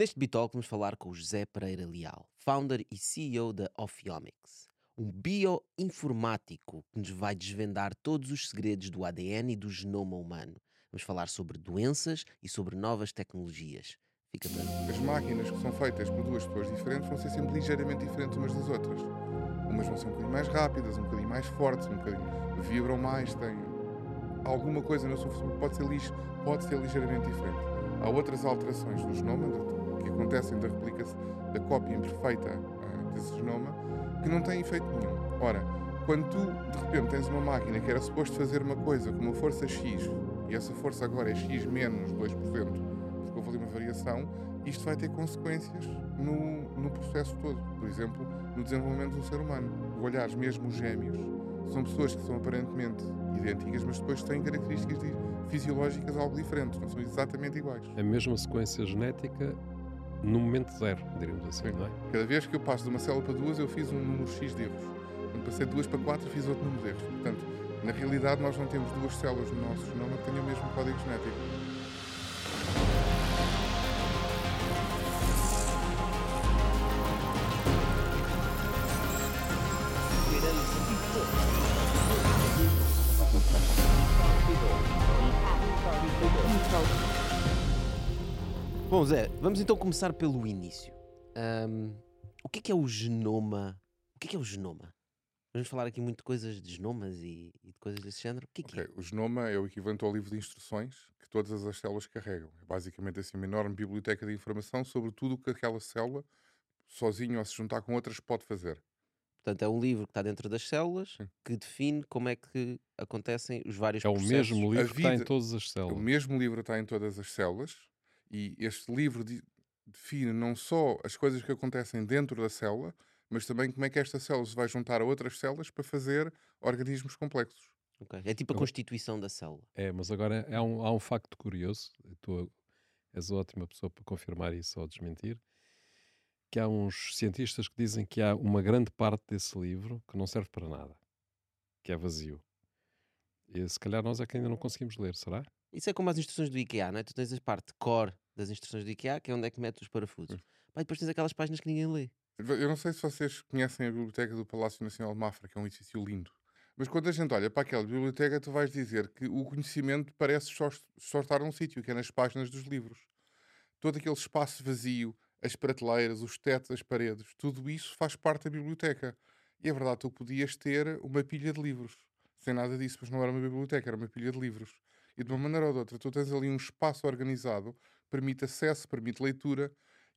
Neste Bitalk vamos falar com o José Pereira Leal, founder e CEO da Ophiomics, um bioinformático que nos vai desvendar todos os segredos do ADN e do genoma humano. Vamos falar sobre doenças e sobre novas tecnologias. Fica para As máquinas que são feitas por duas pessoas diferentes vão ser sempre ligeiramente diferentes umas das outras. Umas vão ser um bocadinho mais rápidas, um bocadinho mais fortes, um bocadinho vibram mais, têm alguma coisa no seu futuro pode ser, lixo, pode ser ligeiramente diferente. Há outras alterações do genoma que acontecem da replicação, da cópia imperfeita uh, desse genoma que não têm efeito nenhum. Ora, quando tu de repente tens uma máquina que era suposto fazer uma coisa com uma força X e essa força agora é X menos 2%, porque houve ali uma variação, isto vai ter consequências no, no processo todo. Por exemplo, no desenvolvimento do ser humano. Olhares mesmo os gêmeos, são pessoas que são aparentemente idênticas, mas depois têm características fisiológicas algo diferentes, não são exatamente iguais. A mesma sequência genética no momento zero, diríamos assim, Sim. não é? Cada vez que eu passo de uma célula para duas, eu fiz um número X de erros. Quando passei de duas para quatro, fiz outro número de erros. Portanto, na realidade, nós não temos duas células no nosso genoma que tenham o mesmo código genético. Zé, vamos então começar pelo início. Um, o que é, que é o genoma? O que é, que é o genoma? Vamos falar aqui muito de coisas de genomas e, e de coisas desse género. O que é, okay. que é? O genoma é o equivalente ao livro de instruções que todas as células carregam. É basicamente assim uma enorme biblioteca de informação sobre tudo o que aquela célula, sozinho ou se juntar com outras, pode fazer. Portanto, é um livro que está dentro das células Sim. que define como é que acontecem os vários é processos. É o mesmo livro que está em todas as células. O mesmo livro está em todas as células e este livro define não só as coisas que acontecem dentro da célula, mas também como é que esta célula se vai juntar a outras células para fazer organismos complexos. Okay. É tipo a constituição da célula. É, mas agora há um, há um facto curioso, tu és a ótima pessoa para confirmar isso ou desmentir, que há uns cientistas que dizem que há uma grande parte desse livro que não serve para nada, que é vazio. E se calhar nós é que ainda não conseguimos ler, será? Isso é como as instruções do IKEA, não é? Tu tens a parte core das instruções do IKEA, que é onde é que metes os parafusos. Hum. Pá, e depois tens aquelas páginas que ninguém lê. Eu não sei se vocês conhecem a biblioteca do Palácio Nacional de Mafra, que é um edifício lindo. Mas quando a gente olha para aquela biblioteca, tu vais dizer que o conhecimento parece só, só estar num sítio, que é nas páginas dos livros. Todo aquele espaço vazio, as prateleiras, os tetos, as paredes, tudo isso faz parte da biblioteca. E é verdade, tu podias ter uma pilha de livros, sem nada disso, mas não era uma biblioteca, era uma pilha de livros e de uma maneira ou de outra tu tens ali um espaço organizado, permite acesso, permite leitura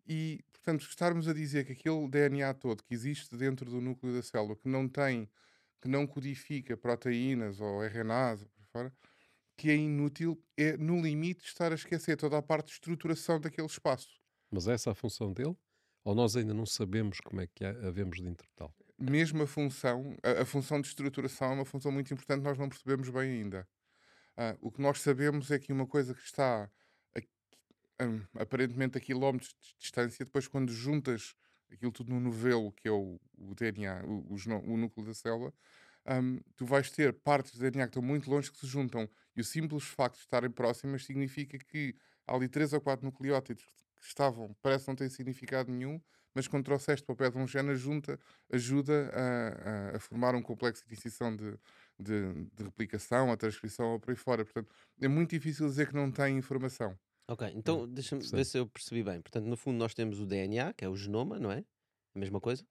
e, portanto, estarmos a dizer que aquele DNA todo que existe dentro do núcleo da célula, que não tem, que não codifica proteínas ou RNAs, por fora, que é inútil, é no limite estar a esquecer toda a parte de estruturação daquele espaço. Mas essa é a função dele? Ou nós ainda não sabemos como é que havemos de interpretá-lo? Mesmo a função, a, a, função de estruturação é uma função muito importante, nós não percebemos bem ainda. Uh, o que nós sabemos é que uma coisa que está a, um, aparentemente a quilómetros de distância, depois quando juntas aquilo tudo no novelo, que é o, o DNA, o, o, o, núcleo da célula, um, tu vais ter partes do DNA que estão muito longe que se juntam. E o simples facto de estarem próximas significa que há ali três ou quatro nucleótidos que estavam, parece não ter significado nenhum, mas quando trouxeste para o pé de um gene, junta, ajuda a, a, a, formar um complexo de incisão de, de, de, replicação, a transcrição ou por aí fora. Portanto, é muito difícil dizer que não tem informação. Ok, então hum, deixa-me ver se eu percebi bem. Portanto, no fundo, nós temos o DNA, que é o genoma, não é? A mesma coisa?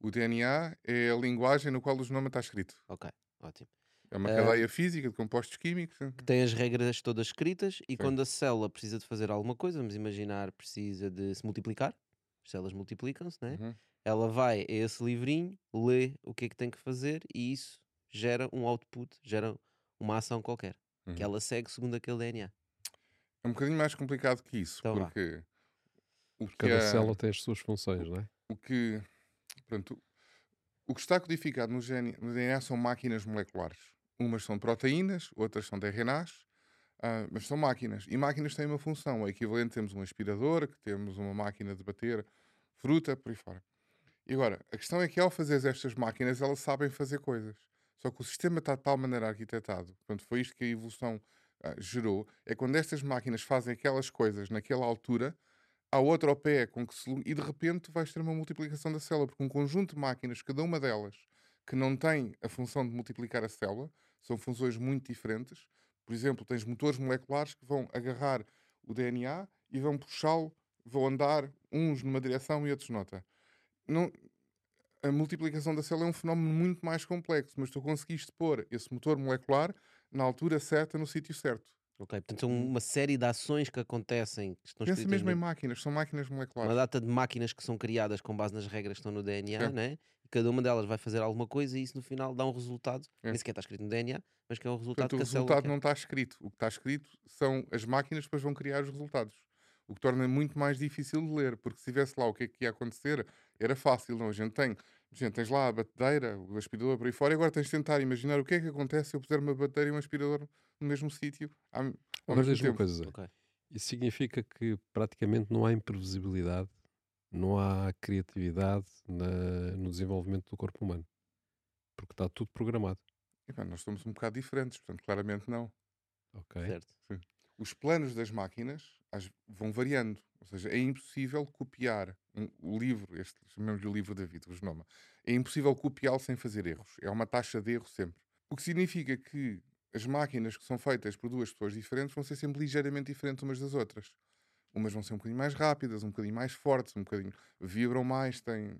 O DNA é a linguagem no qual o genoma está escrito. Ok, ótimo. É uma cadeia uh, física de compostos químicos. Que tem as regras todas escritas e Sim. quando a célula precisa de fazer alguma coisa, vamos imaginar, precisa de se multiplicar, as células multiplicam-se, né? Uhum. Ela vai a esse livrinho, lê o que é que tem que fazer e isso gera um output, gera uma ação qualquer, uhum. que ela segue segundo aquele DNA. É um bocadinho mais complicado que isso, então porque... O que Cada é... célula tem as suas funções, não é? O que... Pronto, o que está codificado no, no DNA são máquinas moleculares. Umas são proteínas, outras são RNAs, uh, mas são máquinas. E máquinas têm uma função. É equivalente, temos um aspirador, que temos uma máquina de bater fruta, por aí fora. E agora, a questão é que ao fazer estas máquinas, elas sabem fazer coisas. Só que o sistema está de tal maneira arquitetado, portanto, foi isto que a evolução uh, gerou, é quando estas máquinas fazem aquelas coisas naquela altura, há outra pé com que se... e de repente vais ter uma multiplicação da célula, porque um conjunto de máquinas, cada uma delas, que não tem a função de multiplicar a célula, são funções muito diferentes. Por exemplo, tens motores moleculares que vão agarrar o DNA e vão puxá-lo, vão andar uns numa direção e outros noutra. Não, a multiplicação da célula é um fenómeno muito mais complexo, mas tu conseguiste pôr esse motor molecular na altura certa, no sítio certo. Ok, portanto são uma série de ações que acontecem. Que estão Pensa mesmo em máquinas, são máquinas uma moleculares. data de máquinas que são criadas com base nas regras que estão no DNA, É. né? e cada uma delas vai fazer alguma coisa e isso no final dá um resultado, É. nem sequer está escrito no DNA, mas que é um resultado Portanto, o que célula resultado quer. não está escrito. O que está escrito são as máquinas que depois vão criar os resultados. O que torna muito mais difícil de ler, porque se tivesse lá o que é que ia acontecer, era fácil. Não, a gente tem, gente, tens lá a batedeira, o aspirador por aí fora, e agora tens de tentar imaginar o que é que acontece se eu puser uma batedeira e um aspirador no mesmo sítio ao, ao Agora mesmo uma tempo. coisa, Zé. Ok. Isso significa que praticamente não há imprevisibilidade, não há criatividade na- no desenvolvimento do corpo humano. Porque está tudo programado. E, pá, nós somos um bocado diferentes, portanto, claramente não. Ok? Certo. Os planos das máquinas às- vão variando. Ou seja, é impossível copiar o livro, este chamamos-lhe o livro da vida, o genoma. É impossível copiá-lo sem fazer erros. É uma taxa de erro sempre. O que significa que as máquinas que são feitas por duas pessoas diferentes vão ser sempre ligeiramente diferentes umas das outras. Umas vão ser um bocadinho mais rápidas, um bocadinho mais fortes, um bocadinho vibram mais, têm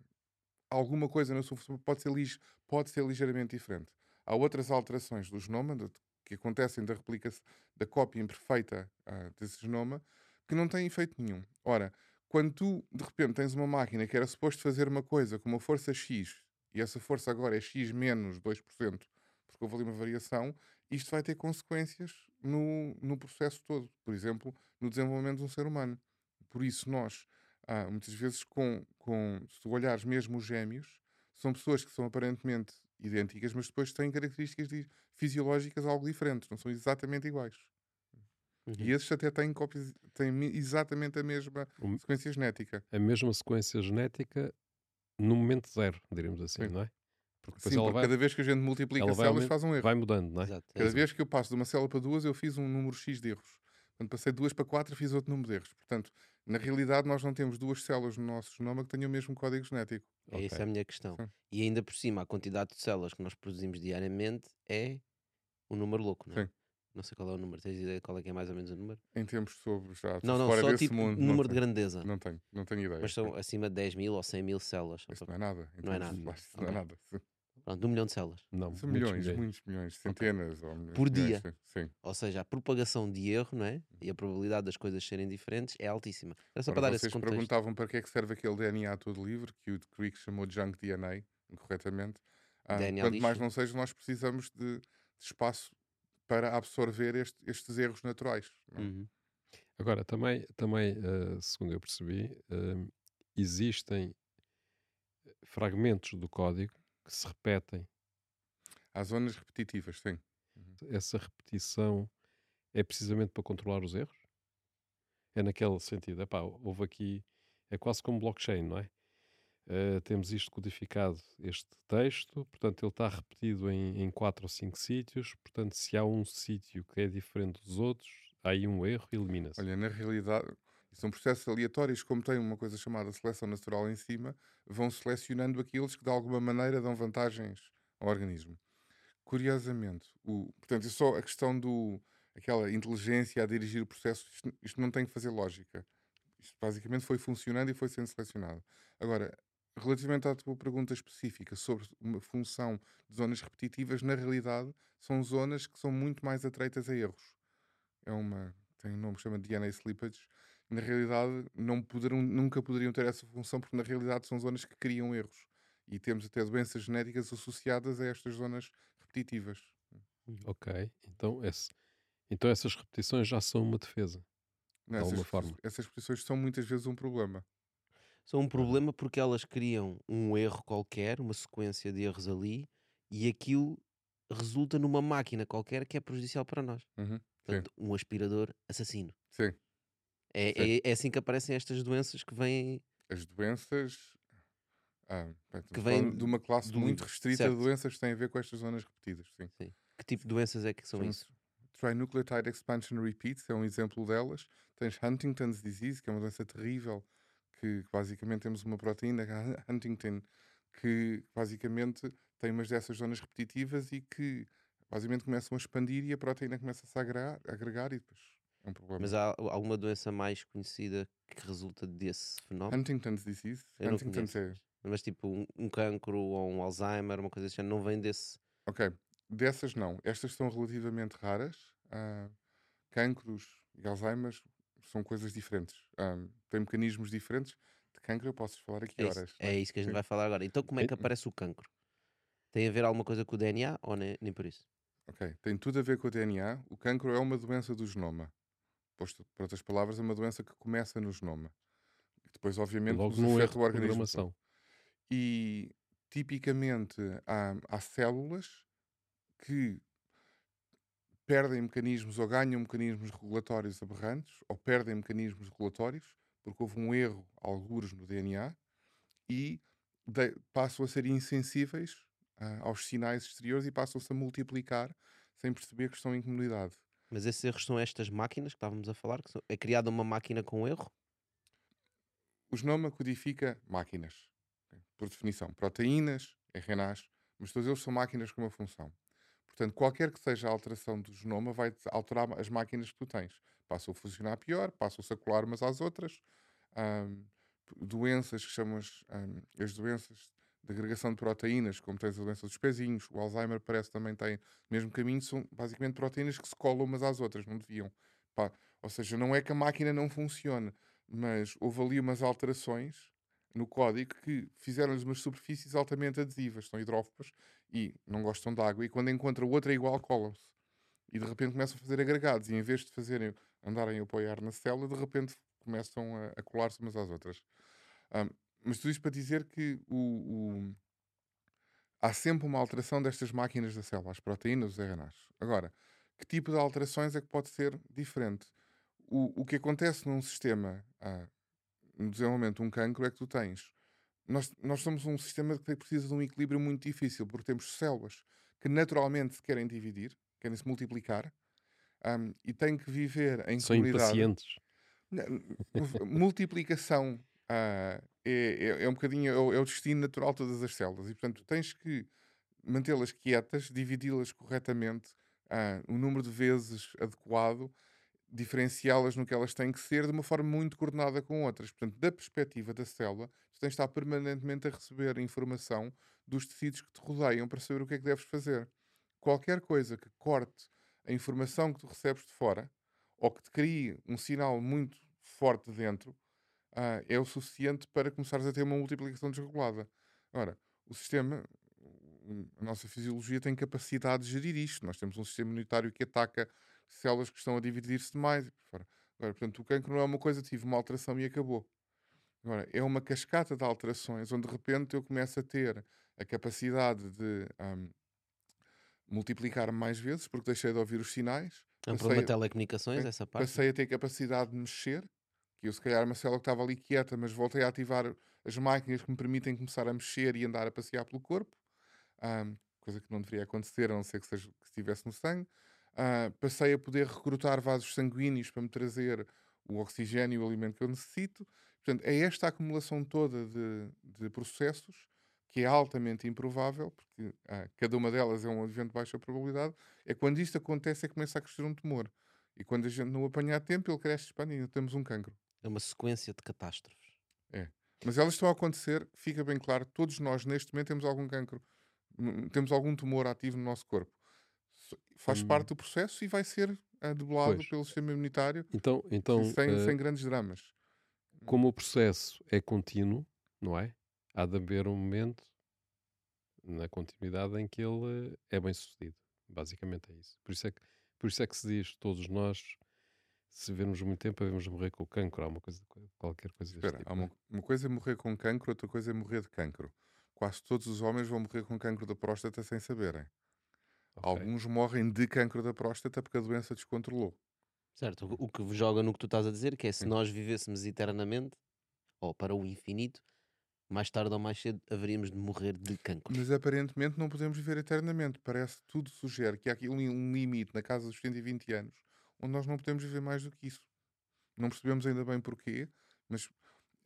alguma coisa na sua função, pode ser, pode ser ligeiramente diferente. Há outras alterações do genoma que acontecem da replicação da cópia imperfeita ah, desse genoma que não têm efeito nenhum. Ora, quando tu de repente tens uma máquina que era suposto fazer uma coisa com uma força X e essa força agora é X menos 2%, porque houve ali uma variação, isto vai ter consequências no, no processo todo. Por exemplo, no desenvolvimento de um ser humano. Por isso, nós, ah, muitas vezes, com, com, se tu olhares mesmo os gêmeos, são pessoas que são aparentemente idênticas, mas depois têm características fisiológicas algo diferentes, não são exatamente iguais. Uhum. E esses até têm, cópias, têm exatamente a mesma O- sequência genética. A mesma sequência genética no momento zero, diríamos assim, Sim. não é? Porque Sim, porque vai, cada vez que a gente multiplica células faz um erro. vai mudando, não é? Exato. Cada isso. vez que eu passo de uma célula para duas, eu fiz um número X de erros. Quando passei de duas para quatro, fiz outro número de erros. Portanto, na realidade, nós não temos duas células no nosso genoma que tenham o mesmo código genético. É essa Ok. a minha questão. Sim. E ainda por cima, a quantidade de células que nós produzimos diariamente é um número louco, não é? Sim. Não sei qual é o número. Tens ideia de qual é que é mais ou menos o número? Em tempos sobre já Não, não, fora só desse tipo mundo. não número de tenho- grandeza. Não tenho, não tenho ideia. Mas são acima de 10 mil ou 100 mil células. Isso não é nada. em Não é termos nada. plástico, Não é nada. Pronto, de um milhão de células. Não, São milhões, milhões. muitos milhões, centenas. ou milhões, Por milhões, dia. Sim. sim. Ou seja, a propagação de erro, não é? E a probabilidade das coisas serem diferentes é altíssima. Era só Ora, para dar esse vocês contexto. perguntavam para que é que serve aquele DNA todo livre, que o Crick chamou de junk DNA, incorretamente. Ah, quanto mais não seja, nós precisamos de, de espaço para absorver este- estes erros naturais. é? Uhum. Agora, também, também eh, segundo eu percebi, eh, existem fragmentos do código que se repetem. Há zonas repetitivas, sim. Essa repetição é precisamente para controlar os erros? É naquele sentido, epá, houve aqui, é quase como blockchain, não é? Eh, temos isto codificado, este texto, portanto ele está repetido em, em quatro ou cinco sítios, portanto se há um sítio que é diferente dos outros, há aí um erro, elimina-se. Olha, na realidade, são processos aleatórios, como tem uma coisa chamada seleção natural em cima, vão selecionando aqueles que de alguma maneira dão vantagens ao organismo. Curiosamente, o, portanto, é só a questão do aquela inteligência a dirigir o processo, isto, isto não tem que fazer lógica. Isto basicamente foi funcionando e foi sendo selecionado. Agora, relativamente à tua pergunta específica sobre uma função de zonas repetitivas, na realidade são zonas que são muito mais atreitas a erros. É uma, tem um nome que chama DNA slippage. Na realidade, não poderão, nunca poderiam ter essa função, porque na realidade são zonas que criam erros. E temos até doenças genéticas associadas a estas zonas repetitivas. Ok, então, esse, então essas repetições já são uma defesa. Não, alguma essas, forma. essas posições são muitas vezes um problema. São um problema porque elas criam um erro qualquer, uma sequência de erros ali, e aquilo resulta numa máquina qualquer que é prejudicial para nós. Uhum. Portanto, um aspirador assassino. Sim. É, Sim. é, é assim que aparecem estas doenças que vêm. As doenças. Ah, bem, Que vêm de uma classe do muito restrita certo. de doenças que têm a ver com estas zonas repetidas. Sim. Que tipo de doenças é que são São- isso? Trinucleotide Expansion Repeats é um exemplo delas. Tens Huntington's Disease, que é uma doença terrível, que basicamente temos uma proteína, Huntington, que basicamente tem umas dessas zonas repetitivas e que basicamente começam a expandir e a proteína começa-se a agregar, a agregar e depois é um problema. Mas há alguma doença mais conhecida que resulta desse fenómeno? Huntington's Disease. Eu Huntington's é. Mas tipo um, um cancro ou um Alzheimer, uma coisa assim, não vem desse. Ok, dessas não. Estas são relativamente raras. Ah, cancros e Alzheimer são coisas diferentes. Ah, têm mecanismos diferentes. De cancro eu posso falar aqui É isso, horas. é isso que a gente Sim. vai falar agora. Então, como é que aparece o cancro? Tem a ver alguma coisa com o DNA ou nem, nem por isso? Ok, tem tudo a ver com o DNA. O cancro é uma doença do genoma. Posto por outras palavras, é uma doença que começa no genoma. E depois, obviamente, Logo nos afeta o organismo. E tipicamente há, há células que perdem mecanismos ou ganham mecanismos regulatórios aberrantes ou perdem mecanismos regulatórios porque houve um erro, algures no DNA, e de- passam a ser insensíveis ah, aos sinais exteriores e passam-se a multiplicar sem perceber que estão em comunidade. Mas esses erros são estas máquinas que estávamos a falar? Que são- é criada uma máquina com erro? O genoma codifica máquinas, por definição, proteínas, RNAs, mas todos eles são máquinas com uma função. Portanto, qualquer que seja a alteração do genoma vai alterar as máquinas que tu tens. Passam a funcionar pior, passam-se a colar umas às outras. Ahm, doenças que chamam as, ahm, as doenças de agregação de proteínas, como tens a doença dos pezinhos, o Alzheimer parece também tem o mesmo caminho, são basicamente proteínas que se colam umas às outras, não deviam. Pá, ou seja, não é que a máquina não funcione, mas houve ali umas alterações no código que fizeram-lhes umas superfícies altamente adesivas, são hidrófobas e não gostam de água, e quando encontram outra igual, colam-se. E de repente começam a fazer agregados, e em vez de fazerem, andarem a apoiar na célula, de repente começam a, a colar-se umas às outras. Ahm, mas tudo isto para dizer que o, o- há sempre uma alteração destas máquinas da célula, as proteínas, os RNAs. Agora, que tipo de alterações é que pode ser diferente? O, o que acontece num sistema, ah, no desenvolvimento de um cancro, é que tu tens. Nós, nós somos um sistema que precisa de um equilíbrio muito difícil, porque temos células que naturalmente se querem dividir, querem se multiplicar, ahm, e têm que viver em São comunidade. impacientes. Não, multiplicação ah, é, é, é um bocadinho é o, é o destino natural de todas as células e portanto tens que mantê-las quietas, dividi-las corretamente, ah, o número de vezes adequado, diferenciá-las no que elas têm que ser de uma forma muito coordenada com outras. Portanto, da perspectiva da célula, tu tens de estar permanentemente a receber informação dos tecidos que te rodeiam para saber o que é que deves fazer. Qualquer coisa que corte a informação que tu recebes de fora ou que te crie um sinal muito forte dentro, ah, é o suficiente para começares a ter uma multiplicação desregulada. Ora, o sistema, a nossa fisiologia tem capacidade de gerir isto. Nós temos um sistema imunitário que ataca células que estão a dividir-se demais. Agora, portanto, o cancro não é uma coisa, tive uma alteração e acabou. Agora, é uma cascata de alterações onde de repente eu começo a ter a capacidade de ahm, multiplicar mais vezes porque deixei de ouvir os sinais. É um problema de telecomunicações, essa parte? Passei a ter capacidade de mexer, que eu se calhar uma célula que estava ali quieta, mas voltei a ativar as máquinas que me permitem começar a mexer e andar a passear pelo corpo, Ahm, coisa que não deveria acontecer, a não ser que, seja, que estivesse no sangue. Ah, passei a poder recrutar vasos sanguíneos para me trazer o oxigênio e o alimento que eu necessito. Portanto, é esta acumulação toda de, de processos que é altamente improvável, porque ah, cada uma delas é um evento de baixa probabilidade, é quando isto acontece é que começa a crescer um tumor. E quando a gente não o apanha a tempo, ele cresce, expande e ainda temos um cancro. É uma sequência de catástrofes. Mas elas estão a acontecer, fica bem claro, todos nós neste momento temos algum cancro, n- temos algum tumor ativo no nosso corpo. Faz Hum. parte do processo e vai ser ah, debelado pelo sistema imunitário Então, então sem, eh, sem grandes dramas. como o processo é contínuo, não é? Há de haver um momento na continuidade em que ele eh, é bem sucedido. Basicamente é isso. Por isso é que, por isso é que se diz, todos nós, se vermos muito tempo, devemos morrer com o cancro. Há uma coisa, qualquer coisa deste Espera, tipo, não é? uma, uma coisa é morrer com cancro, outra coisa é morrer de cancro. Quase todos os homens vão morrer com cancro da próstata sem saberem. Ok. Alguns morrem de cancro da próstata porque a doença descontrolou. Certo, o que joga no que tu estás a dizer, que é se Sim. nós vivêssemos eternamente, ou para o infinito, mais tarde ou mais cedo haveríamos de morrer de cancro. Mas aparentemente não podemos viver eternamente. Parece que tudo sugere que há aqui um, limite na casa dos 120 anos onde nós não podemos viver mais do que isso. Não percebemos ainda bem porquê, mas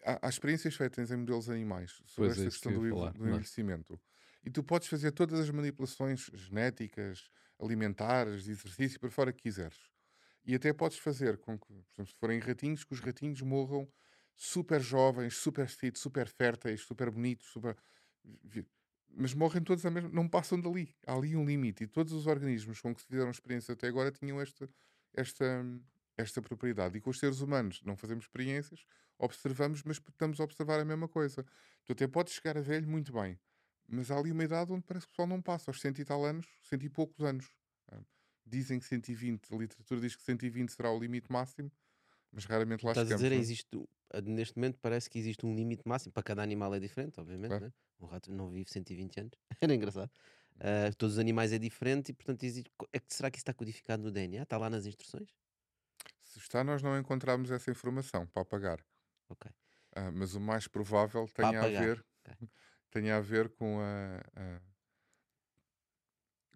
há, há experiências feitas em modelos animais sobre Pois é esta que questão do, falar, do não é? envelhecimento. E tu podes fazer todas as manipulações genéticas, alimentares, de exercício, para fora que quiseres. E até podes fazer com que, por exemplo, se forem ratinhos, que os ratinhos morram super jovens, super fit, super férteis, super bonitos, super... Mas morrem todos a mesma... não passam dali. Há ali um limite. E todos os organismos com que se fizeram experiência até agora tinham esta, esta, esta propriedade. E com os seres humanos não fazemos experiências, observamos, mas estamos a observar a mesma coisa. Tu até podes chegar a velho muito bem, mas há ali uma idade onde parece que o pessoal não passa, aos cento e tal anos, cento e poucos anos. Ah, Dizem que 120, a literatura diz que 120 será o limite máximo, mas raramente lá Estás a chegamos. dizer, não é? existe, ah, neste momento parece que existe um limite máximo. Para cada animal é diferente, obviamente. Claro. né? Um rato não vive 120 anos. Era engraçado. Ah, todos os animais é diferente e, portanto, existe... é que será que isso está codificado no DNA? Está lá nas instruções? Se está, nós não encontramos essa informação para apagar. Ok. Ah, mas o mais provável tenha a ver, ok. tenha a ver com a, a-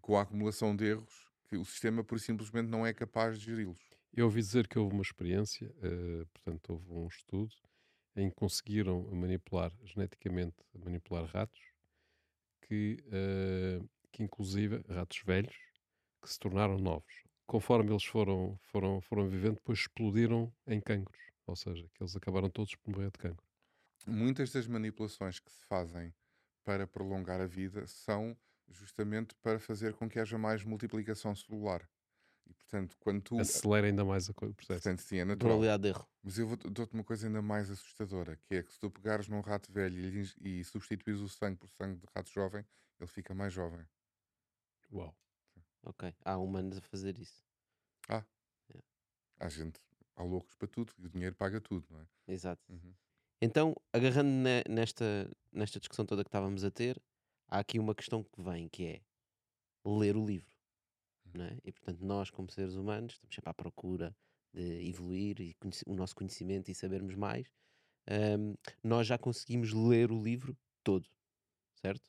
com a acumulação de erros que o sistema, por simplesmente, não é capaz de geri-los. Eu ouvi dizer que houve uma experiência, eh, portanto, houve um estudo em que conseguiram manipular geneticamente manipular ratos que, eh, que inclusive ratos velhos que se tornaram novos. Conforme eles foram, foram, foram vivendo, depois explodiram em cancros. Ou seja, que eles acabaram todos por morrer de cancro. Muitas das manipulações que se fazem para prolongar a vida são justamente para fazer com que haja mais multiplicação celular. E, portanto, quando tu. Acelera ainda mais o processo. Portanto, sim, é natural. Probabilidade de erro. Mas eu vou- dou-te uma coisa ainda mais assustadora, que é que se tu pegares num rato velho e, e substituires o sangue por sangue de rato jovem, ele fica mais jovem. Uau. Ok. Há humanos a fazer isso. Há gente, há loucos para tudo, e o dinheiro paga tudo, não é? Exato. Uhum. Então, agarrando ne- nesta, nesta discussão toda que estávamos a ter, há aqui uma questão que vem, que é ler o livro. Não é? E, portanto, nós, como seres humanos, estamos sempre à procura de evoluir e o nosso conhecimento e sabermos mais. Ahm, nós já conseguimos ler o livro todo, certo?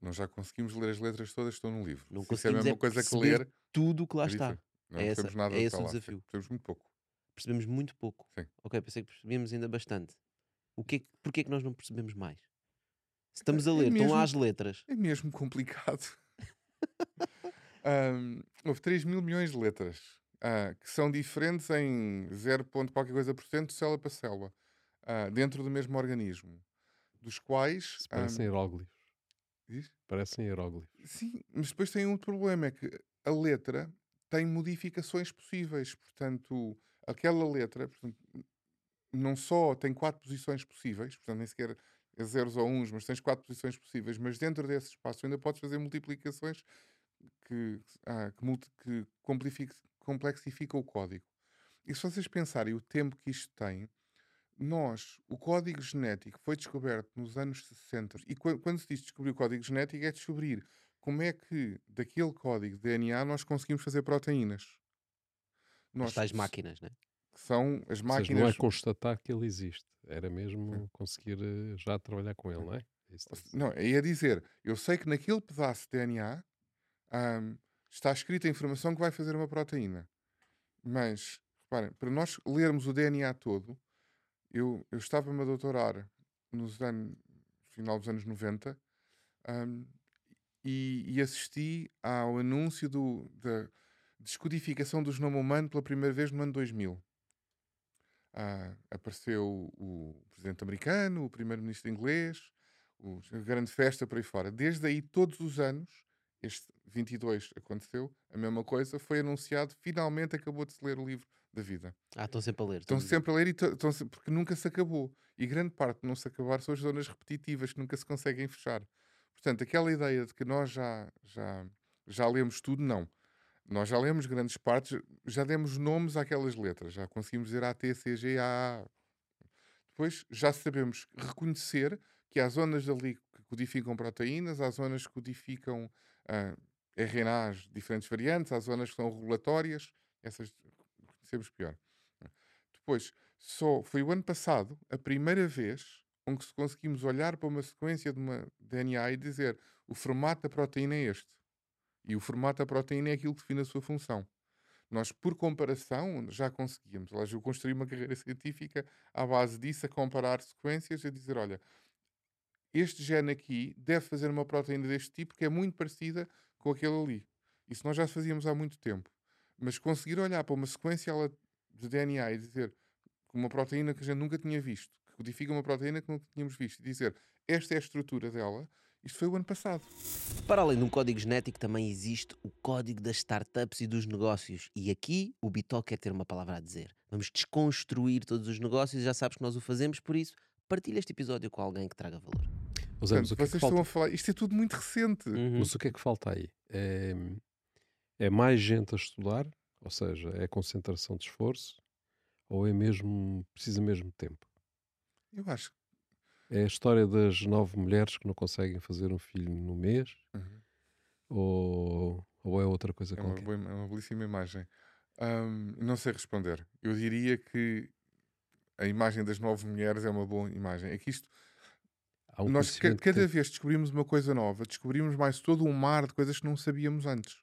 Nós já conseguimos ler as letras todas que estão no livro. Não Se isso é a conseguimos mesma é coisa que ler, Tudo o que lá é está. não É essa- nada é esse o lá. Desafio. Percebemos muito pouco. Percebemos muito pouco. Sim. Ok, pensei que percebíamos ainda bastante. O que é, porquê é que nós não percebemos mais? Se estamos a É ler, estão lá mesmo- as letras. É mesmo complicado. Ahm, houve 3 mil milhões de letras ah, que são diferentes em 0. ponto qualquer coisa por cento, célula para célula, ah, dentro do mesmo organismo, dos quais. Isso parecem ahm, hieróglifos. diz? Parecem hieróglifos. Sim, mas depois tem outro problema: é que a letra tem modificações possíveis. Portanto, aquela letra portanto, não só tem quatro posições possíveis, portanto, nem sequer é zeros ou uns, mas tens quatro posições possíveis, mas dentro desse espaço ainda podes fazer multiplicações que, ah, que, multi- que complexificam o código. E se vocês pensarem o tempo que isto tem, nós, o código genético foi descoberto nos anos 60, e quan- quando se diz descobrir o código genético, é descobrir como é que daquele código de DNA nós conseguimos fazer proteínas. As Nós, tais máquinas, né? Que são as Ou seja, máquinas. não é constatar que ele existe. Era mesmo conseguir eh, já trabalhar com ele, não é? É isso a dizer. Não, é a dizer, eu sei que naquele pedaço de DNA ahm, está escrita a informação que vai fazer uma proteína. Mas, reparem, para nós lermos o DNA todo, eu, eu estava-me a doutorar nos anos, final dos anos 90 ahm, e, e assisti ao anúncio do, da descodificação do genoma humano pela primeira vez no ano 2000. Ah, apareceu o, presidente americano, o primeiro-ministro inglês, o- a grande festa por aí fora. Desde aí, todos os anos, este 22 aconteceu, a mesma coisa, foi anunciado, finalmente acabou de se ler o livro da vida. Ah, estão sempre a ler. Estão sempre a ler, e estão porque nunca se acabou. E grande parte de não se acabar são as zonas repetitivas que nunca se conseguem fechar. Portanto, aquela ideia de que nós já, já, já lemos tudo, não. Nós já lemos grandes partes, já demos nomes àquelas letras, já conseguimos dizer A, T, C, G, A. Depois já sabemos reconhecer que há zonas ali que codificam proteínas, há zonas que codificam ah, RNAs diferentes variantes, há zonas que são regulatórias, essas conhecemos pior. Depois, só foi o ano passado a primeira vez com que conseguimos olhar para uma sequência de uma DNA e dizer o formato da proteína é este. E o formato da proteína é aquilo que define a sua função. Nós, por comparação, já conseguíamos. Eu construí uma carreira científica à base disso, a comparar sequências, a dizer: olha, este gene aqui deve fazer uma proteína deste tipo que é muito parecida com aquele ali. Isso nós já fazíamos há muito tempo. Mas conseguir olhar para uma sequência de DNA e dizer uma proteína que a gente nunca tinha visto, que codifica uma proteína que nunca tínhamos visto, e dizer esta é a estrutura dela, isto foi o ano passado. Para além de um código genético, também existe o código das startups e dos negócios. E aqui o Bitó quer ter uma palavra a dizer. Vamos desconstruir todos os negócios, já sabes que nós o fazemos, por isso partilha este episódio com alguém que traga valor. Portanto, vocês é estão a falar, isto é tudo muito recente. Uhum. Mas o que é que falta aí? É, é mais gente a estudar, ou seja, é concentração de esforço, ou é mesmo, precisa mesmo de tempo? Eu acho é a história das nove mulheres que não conseguem fazer um filho no mês? Uhum. Ou, ou é outra coisa é qualquer? Uma, boa, é uma belíssima imagem. Um, não sei responder. Eu diria que a imagem das nove mulheres é uma boa imagem. É que isto. Um nós ca cada vez descobrimos uma coisa nova, descobrimos mais todo um mar de coisas que não sabíamos antes.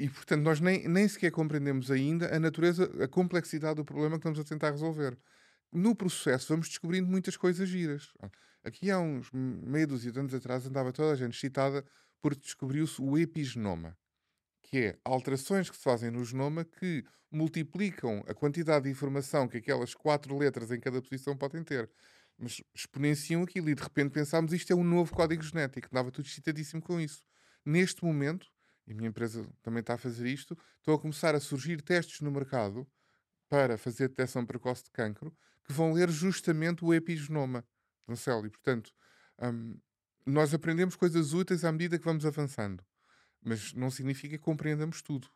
e portanto, nós nem, nem sequer compreendemos ainda a natureza, a complexidade do problema que estamos a tentar resolver no processo vamos descobrindo muitas coisas giras. Aqui há uns meia dúzia de anos atrás andava toda a gente excitada porque descobriu-se o epigenoma, que é alterações que se fazem no genoma que multiplicam a quantidade de informação que aquelas quatro letras em cada posição podem ter. Mas exponenciam aquilo e de repente pensámos isto é um novo código genético. Andava tudo excitadíssimo com isso. Neste momento, e a minha empresa também está a fazer isto, estão a começar a surgir testes no mercado para fazer detecção precoce de cancro que vão ler justamente o epigenoma do céu. E, portanto, um, nós aprendemos coisas úteis à medida que vamos avançando, mas não significa que compreendamos tudo.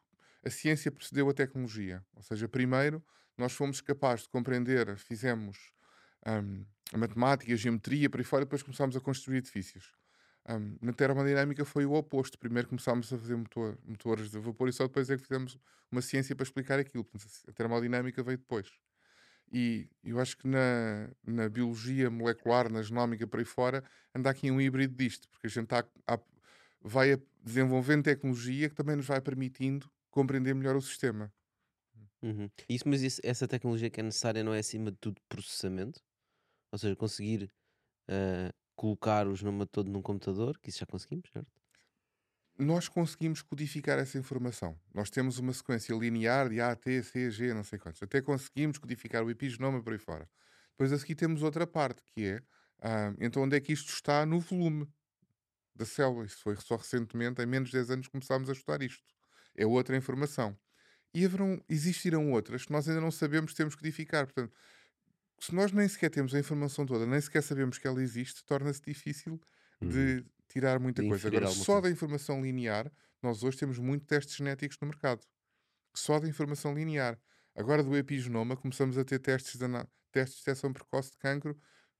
A ciência precedeu a tecnologia, ou seja, primeiro nós fomos capazes de compreender, fizemos um, a matemática, a geometria, para aí fora, depois começámos a construir edifícios. Um, na termodinâmica foi o oposto. Primeiro começámos a fazer motor, motores de vapor e só depois é que fizemos uma ciência para explicar aquilo. A termodinâmica veio depois. E eu acho que na, na biologia molecular, na genómica por aí fora, anda aqui um híbrido disto, porque a gente tá, vai desenvolvendo tecnologia que também nos vai permitindo compreender melhor o sistema. Uhum. Isso, mas isso, essa tecnologia que é necessária não é acima de tudo processamento? Ou seja, conseguir uh, colocar o genoma todo num computador, que isso já conseguimos, certo? Nós conseguimos codificar essa informação. Nós temos uma sequência linear de A, T, C, G, não sei quantos. Até conseguimos codificar o epigenoma por aí fora. Depois a seguir temos outra parte, que é ah, então onde é que isto está no volume da célula. Isso foi só recentemente, em menos de 10 anos, começámos a estudar isto. É outra informação. E haverão, existirão outras que nós ainda não sabemos, temos que codificar. Portanto, se nós nem sequer temos a informação toda, nem sequer sabemos que ela existe, torna-se difícil de uhum tirar muita coisa. Agora, só coisa. da informação linear, nós hoje temos muito testes genéticos no mercado. Só da informação linear. Agora, do epigenoma, começamos a ter testes de, testes de detecção precoce de cancro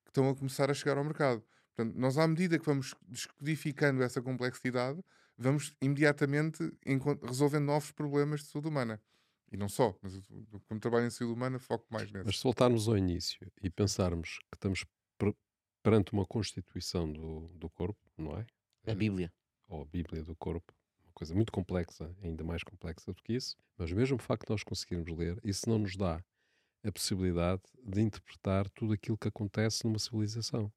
que estão a começar a chegar ao mercado. Portanto, nós, à medida que vamos descodificando essa complexidade, vamos imediatamente resolvendo novos problemas de saúde humana. E não só, mas como trabalho em saúde humana, foco mais nesse. Mas se voltarmos ao início e pensarmos que estamos perante uma constituição do, do corpo, não é? A Bíblia. Ou a Bíblia do corpo, uma coisa muito complexa, ainda mais complexa do que isso, mas mesmo o facto de nós conseguirmos ler, isso não nos dá a possibilidade de interpretar tudo aquilo que acontece numa civilização.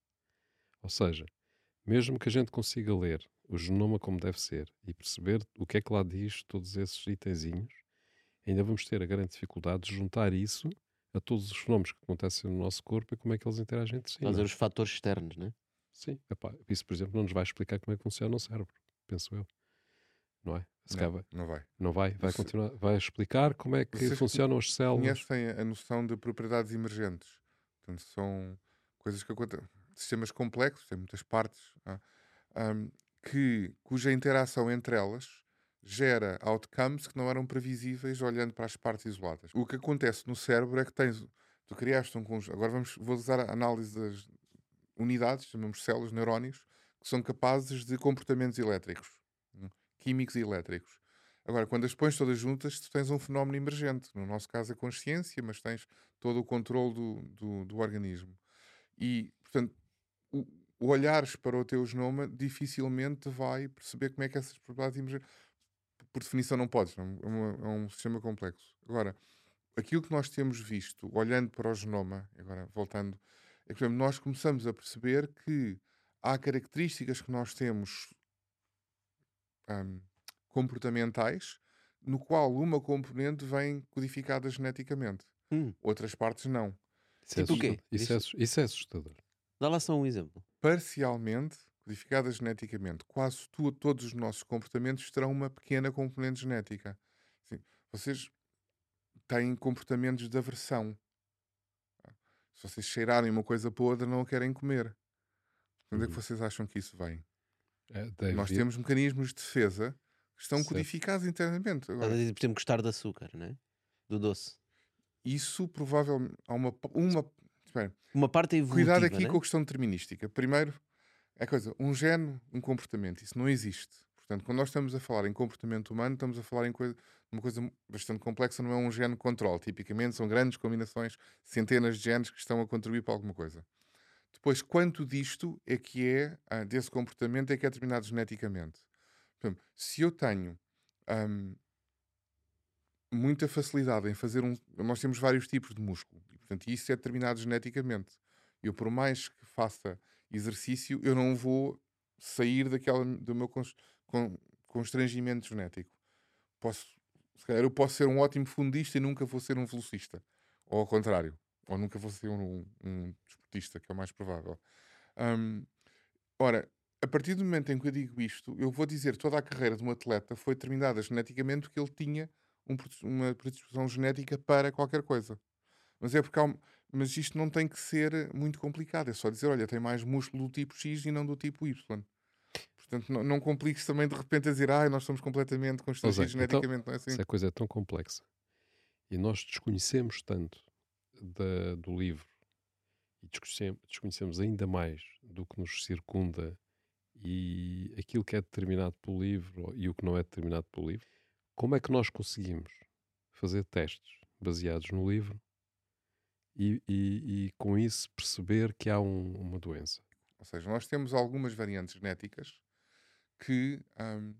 Ou seja, mesmo que a gente consiga ler o genoma como deve ser e perceber o que é que lá diz todos esses itenzinhos, ainda vamos ter a grande dificuldade de juntar isso a todos os fenómenos que acontecem no nosso corpo e como é que eles interagem entre si. Fazer é? os fatores externos, não é? Sim, epá, isso, por exemplo, não nos vai explicar como é que funciona o cérebro, penso eu. Não é? Se não, vai. não vai. Não vai, vai continuar, vai explicar como é que Vocês funcionam as células. Conhecem a noção de propriedades emergentes. Portanto, são coisas que acontecem, sistemas complexos, têm muitas partes, um, que, cuja interação entre elas gera outcomes que não eram previsíveis olhando para as partes isoladas. O que acontece no cérebro é que tens, tu criaste um conjunto. Agora vamos, vou usar a análise das unidades, chamamos células, neurónios, que são capazes de comportamentos elétricos, hum, químicos e elétricos. Agora, quando as pões todas juntas, tu tens um fenómeno emergente. No nosso caso, a consciência, mas tens todo o controle do, do, do organismo. E, portanto, o, olhares para o teu genoma dificilmente vai perceber como é que essas probabilidades emergem. Por definição, não podes, não, é, uma, é um sistema complexo. Agora, aquilo que nós temos visto, olhando para o genoma, agora voltando, é que, por exemplo, nós começamos a perceber que há características que nós temos um, comportamentais no qual uma componente vem codificada geneticamente, Hum. outras partes não. Isso é, Tipo o quê? assustador. Isso, é, isso é assustador. Dá lá só um exemplo. Parcialmente codificadas geneticamente, quase tu- todos os nossos comportamentos terão uma pequena componente genética. Sim, vocês têm comportamentos de aversão. Se vocês cheirarem uma coisa podre, não a querem comer. Onde é que Uhum. vocês acham que isso vem? É, Nós temos mecanismos de defesa que estão Certo. codificados internamente. Estás Agora, a dizer, por exemplo, gostar de açúcar, né? Do doce. isso provavelmente há uma, uma espera, Uma parte é evolutiva, cuidado aqui né? com a questão determinística. Primeiro, é coisa, um gene, um comportamento, isso não existe. Portanto, quando nós estamos a falar em comportamento humano, estamos a falar em coisa, uma coisa bastante complexa, não é um gene controle. Tipicamente são grandes combinações, centenas de genes que estão a contribuir para alguma coisa. Depois, quanto disto é que é, ah, desse comportamento, é que é determinado geneticamente? Por exemplo, se eu tenho ahm, muita facilidade em fazer um. Nós temos vários tipos de músculo, e, portanto, isso é determinado geneticamente. Eu, por mais que faça exercício, eu não vou sair daquela, do meu cons- con- constrangimento genético. Posso, se calhar, eu posso ser um ótimo fundista e nunca vou ser um velocista. Ou ao contrário. Ou nunca vou ser um, um desportista, que é o mais provável. Hum, ora, a partir do momento em que eu digo isto, eu vou dizer toda a carreira de um atleta foi determinada geneticamente porque ele tinha um uma predisposição genética para qualquer coisa. Mas é porque há um- mas isto não tem que ser muito complicado. É só dizer, olha, tem mais músculo do tipo X e não do tipo Y. Portanto, não, não compliques também de repente a dizer, ah, nós somos completamente constrangidos é, então, geneticamente. Não é assim? se a coisa é tão complexa e nós desconhecemos tanto da- do livro e desconhecemos ainda mais do que nos circunda e aquilo que é determinado pelo livro e o que não é determinado pelo livro, como é que nós conseguimos fazer testes baseados no livro e, e- e com isso perceber que há um- uma doença? Ou seja, nós temos algumas variantes genéticas que hum,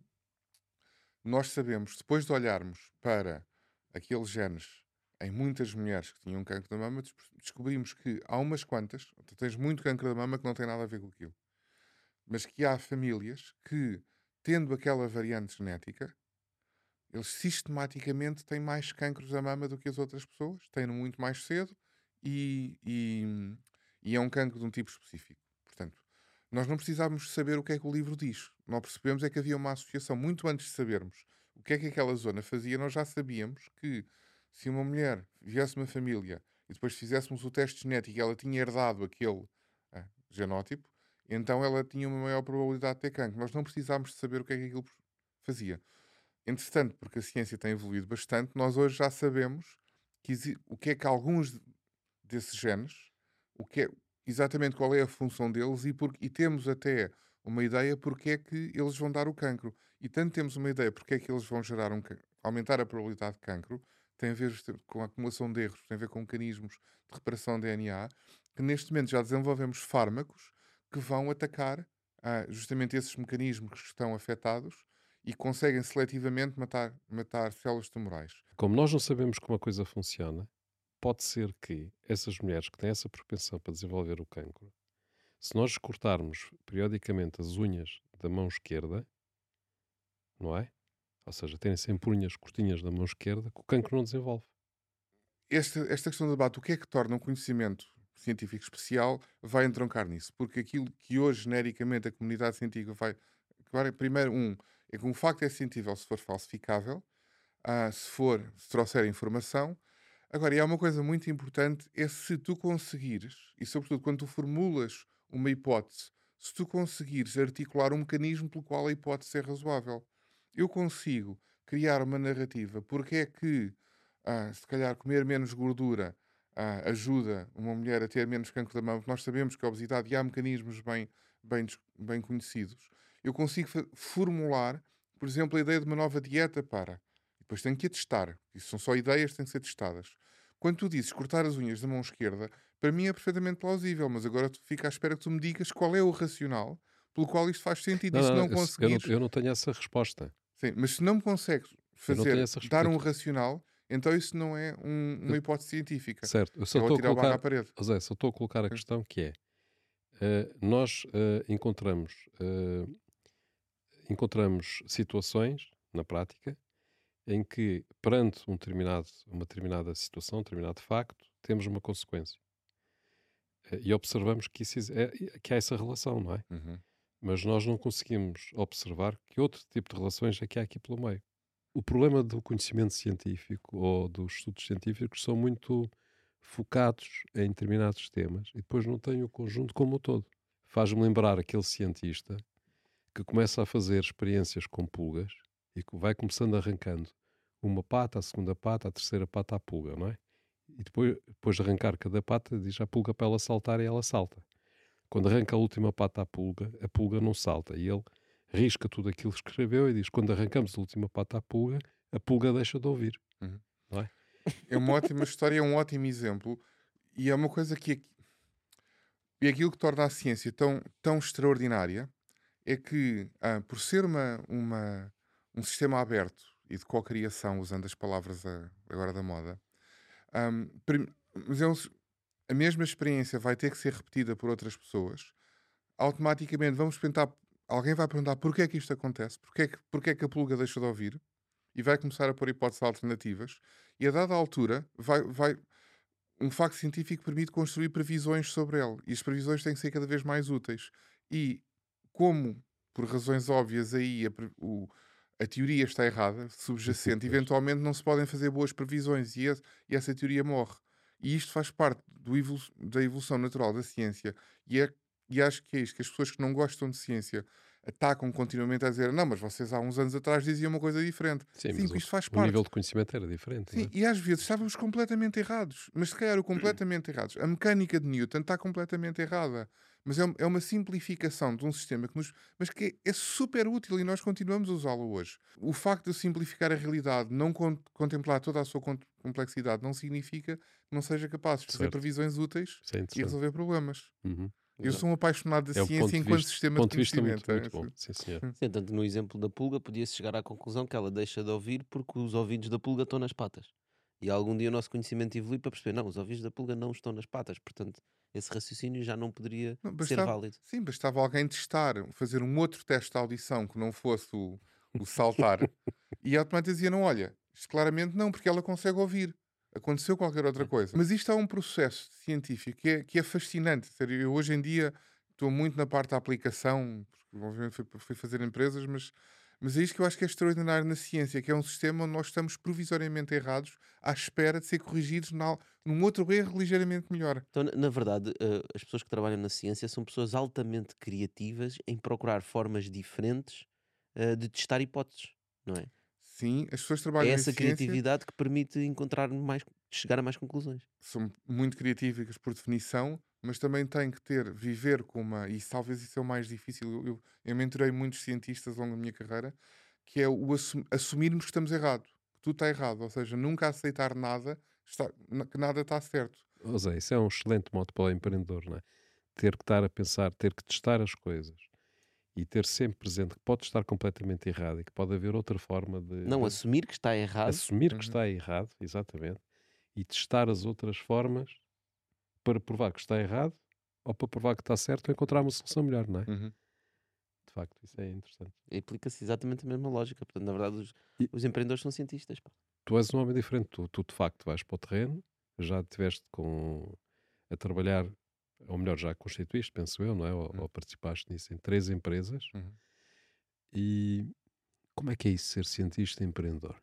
nós sabemos, depois de olharmos para aqueles genes em muitas mulheres que tinham cancro da mama, des- descobrimos que há umas quantas, tu tens muito cancro da mama que não tem nada a ver com aquilo, mas que há famílias que, tendo aquela variante genética, eles sistematicamente têm mais cancros da mama do que as outras pessoas, têm muito mais cedo e, e, e é um cancro de um tipo específico. Portanto, nós não precisávamos saber o que é que o livro diz. Nós percebemos é que havia uma associação muito antes de sabermos o que é que aquela zona fazia. Nós já sabíamos que se uma mulher viesse uma família e depois fizéssemos o teste genético e ela tinha herdado aquele ah, genótipo, então ela tinha uma maior probabilidade de ter cancro. Nós não precisávamos de saber o que é que aquilo fazia. Entretanto, porque a ciência tem evoluído bastante, nós hoje já sabemos que o que é que alguns desses genes, o que é, exatamente qual é a função deles e, por, e temos até uma ideia porque é que eles vão dar o cancro. E tanto temos uma ideia porque é que eles vão gerar um aumentar a probabilidade de cancro, tem a ver com a acumulação de erros, tem a ver com mecanismos de reparação de DNA, que neste momento já desenvolvemos fármacos que vão atacar ah, justamente esses mecanismos que estão afetados e conseguem seletivamente matar, matar células tumorais. Como nós não sabemos como a coisa funciona, pode ser que essas mulheres que têm essa propensão para desenvolver o cancro, se nós cortarmos periodicamente as unhas da mão esquerda, não é? Ou seja, terem sempre unhas curtinhas da mão esquerda, que o cancro não desenvolve. esta, esta questão do debate, o que é que torna um conhecimento científico especial, vai entroncar nisso. Porque aquilo que hoje, genericamente, a comunidade científica vai. Primeiro, um, é que um facto é cientível se for falsificável, ah, se for, se trouxer informação. Agora, e há uma coisa muito importante, é se tu conseguires, e sobretudo quando tu formulas uma hipótese, se tu conseguires articular um mecanismo pelo qual a hipótese é razoável. Eu consigo criar uma narrativa porque é que ah, se calhar comer menos gordura ah, ajuda uma mulher a ter menos cancro da mama, nós sabemos que a obesidade e há mecanismos bem, bem, bem conhecidos. Eu consigo formular, por exemplo, a ideia de uma nova dieta para. Depois tenho que a testar. Isso são só ideias têm que ser testadas. Quando tu dizes cortar as unhas da mão esquerda, para mim é perfeitamente plausível, mas agora tu fica à espera que tu me digas qual é o racional pelo qual isto faz sentido. Não, e se não, não conseguires... eu, não, eu não tenho essa resposta. Sim, mas se não me consegues fazer, dar um racional, então isso não é um, uma hipótese científica. Certo, eu só estou a colocar, a parede. José, só estou a colocar a questão que é, uh, nós uh, encontramos, uh, encontramos situações, na prática, em que, perante um determinado, uma determinada situação, um determinado facto, temos uma consequência. E observamos que, isso é, que há essa relação, não é? Uhum. Mas nós não conseguimos observar que outro tipo de relações é que há aqui pelo meio. O problema do conhecimento científico ou dos estudos científicos são muito focados em determinados temas e depois não têm o conjunto como um todo. Faz-me lembrar aquele cientista que começa a fazer experiências com pulgas e vai começando arrancando uma pata, a segunda pata, a terceira pata à pulga, não é? E depois, depois de arrancar cada pata, diz à pulga para ela saltar e ela salta. Quando arranca a última pata à pulga, a pulga não salta e ele risca tudo aquilo que escreveu e diz: quando arrancamos a última pata à pulga, a pulga deixa de ouvir. Uhum. Não é? é uma ótima história, é um ótimo exemplo e é uma coisa que. E aquilo que torna a ciência tão, tão extraordinária é que, ah, por ser uma, uma, um sistema aberto e de co-criação, usando as palavras a, agora da moda, um, mas é um, a mesma experiência vai ter que ser repetida por outras pessoas. Automaticamente vamos tentar alguém vai perguntar porquê é que isto acontece, porquê é que, porquê é que a pulga deixa de ouvir, e vai começar a pôr hipóteses alternativas, e a dada altura vai, vai, um facto científico permite construir previsões sobre ele, e as previsões têm que ser cada vez mais úteis. E como, por razões óbvias, aí a, o, a teoria está errada, subjacente, eventualmente não se podem fazer boas previsões e, e essa teoria morre. E isto faz parte evolu da evolução natural da ciência. E é e acho que é isto, que as pessoas que não gostam de ciência atacam continuamente a dizer não, mas vocês há uns anos atrás diziam uma coisa diferente. Sim, Sim isto faz parte. O nível de conhecimento era diferente. Sim, é? e às vezes estávamos completamente errados. Mas se calhar o completamente errados. A mecânica de Newton está completamente errada. Mas é, é uma simplificação de um sistema que nos. Mas que é super útil e nós continuamos a usá-lo hoje. O facto de simplificar a realidade, não con contemplar toda a sua complexidade, não significa que não seja capaz de fazer certo. previsões úteis é e resolver problemas. Uhum. Eu sou um apaixonado da é ciência enquanto vista, sistema de conhecimento. Muito, muito bom. Sim, senhor. Sim, tanto no exemplo da pulga, podia-se chegar à conclusão que ela deixa de ouvir porque os ouvidos da pulga estão nas patas. E algum dia o nosso conhecimento evolui para perceber, não, os ouvidos da pulga não estão nas patas, portanto, esse raciocínio já não poderia não, bastava, ser válido. Sim, bastava alguém testar, fazer um outro teste de audição que não fosse o, o saltar, e automaticamente dizia, não, olha, isto claramente não, porque ela consegue ouvir aconteceu qualquer outra coisa. Mas isto é um processo científico que é, que é fascinante. Eu hoje em dia estou muito na parte da aplicação, porque obviamente fui, fui fazer empresas, mas, mas é isto que eu acho que é extraordinário na ciência, que é um sistema onde nós estamos provisoriamente errados à espera de ser corrigidos na, num outro erro ligeiramente melhor. Então, na verdade, uh, as pessoas que trabalham na ciência são pessoas altamente criativas em procurar formas diferentes uh, de testar hipóteses, não é? Sim, as pessoas trabalham É essa criatividade que permite encontrar mais, chegar a mais conclusões. São muito criativas por definição, mas também têm que ter, viver com uma, e talvez isso é o mais difícil, eu, eu, eu mentorei muitos cientistas ao longo da minha carreira, que é o assum, assumirmos que estamos errados, que tudo está errado, ou seja, nunca aceitar nada, está, que nada está certo. José, isso é um excelente modo para o empreendedor, não é? Ter que estar a pensar, ter que testar as coisas e ter sempre presente que pode estar completamente errado e que pode haver outra forma de. Não, de, assumir que está errado. Assumir que uhum. está errado, exatamente. E testar as outras formas para provar que está errado ou para provar que está certo ou encontrar uma solução melhor, não é? Uhum. De facto, isso é interessante. Aplica-se exatamente a mesma lógica. Portanto, na verdade, os, e, os empreendedores são cientistas. Pá. Tu és um homem diferente. Tu, tu, de facto, vais para o terreno, já estiveste com, a trabalhar ou melhor, já constituíste, penso eu, não é? Ou, uhum. ou participaste nisso em três empresas. Uhum. E como é que é isso, ser cientista empreendedor?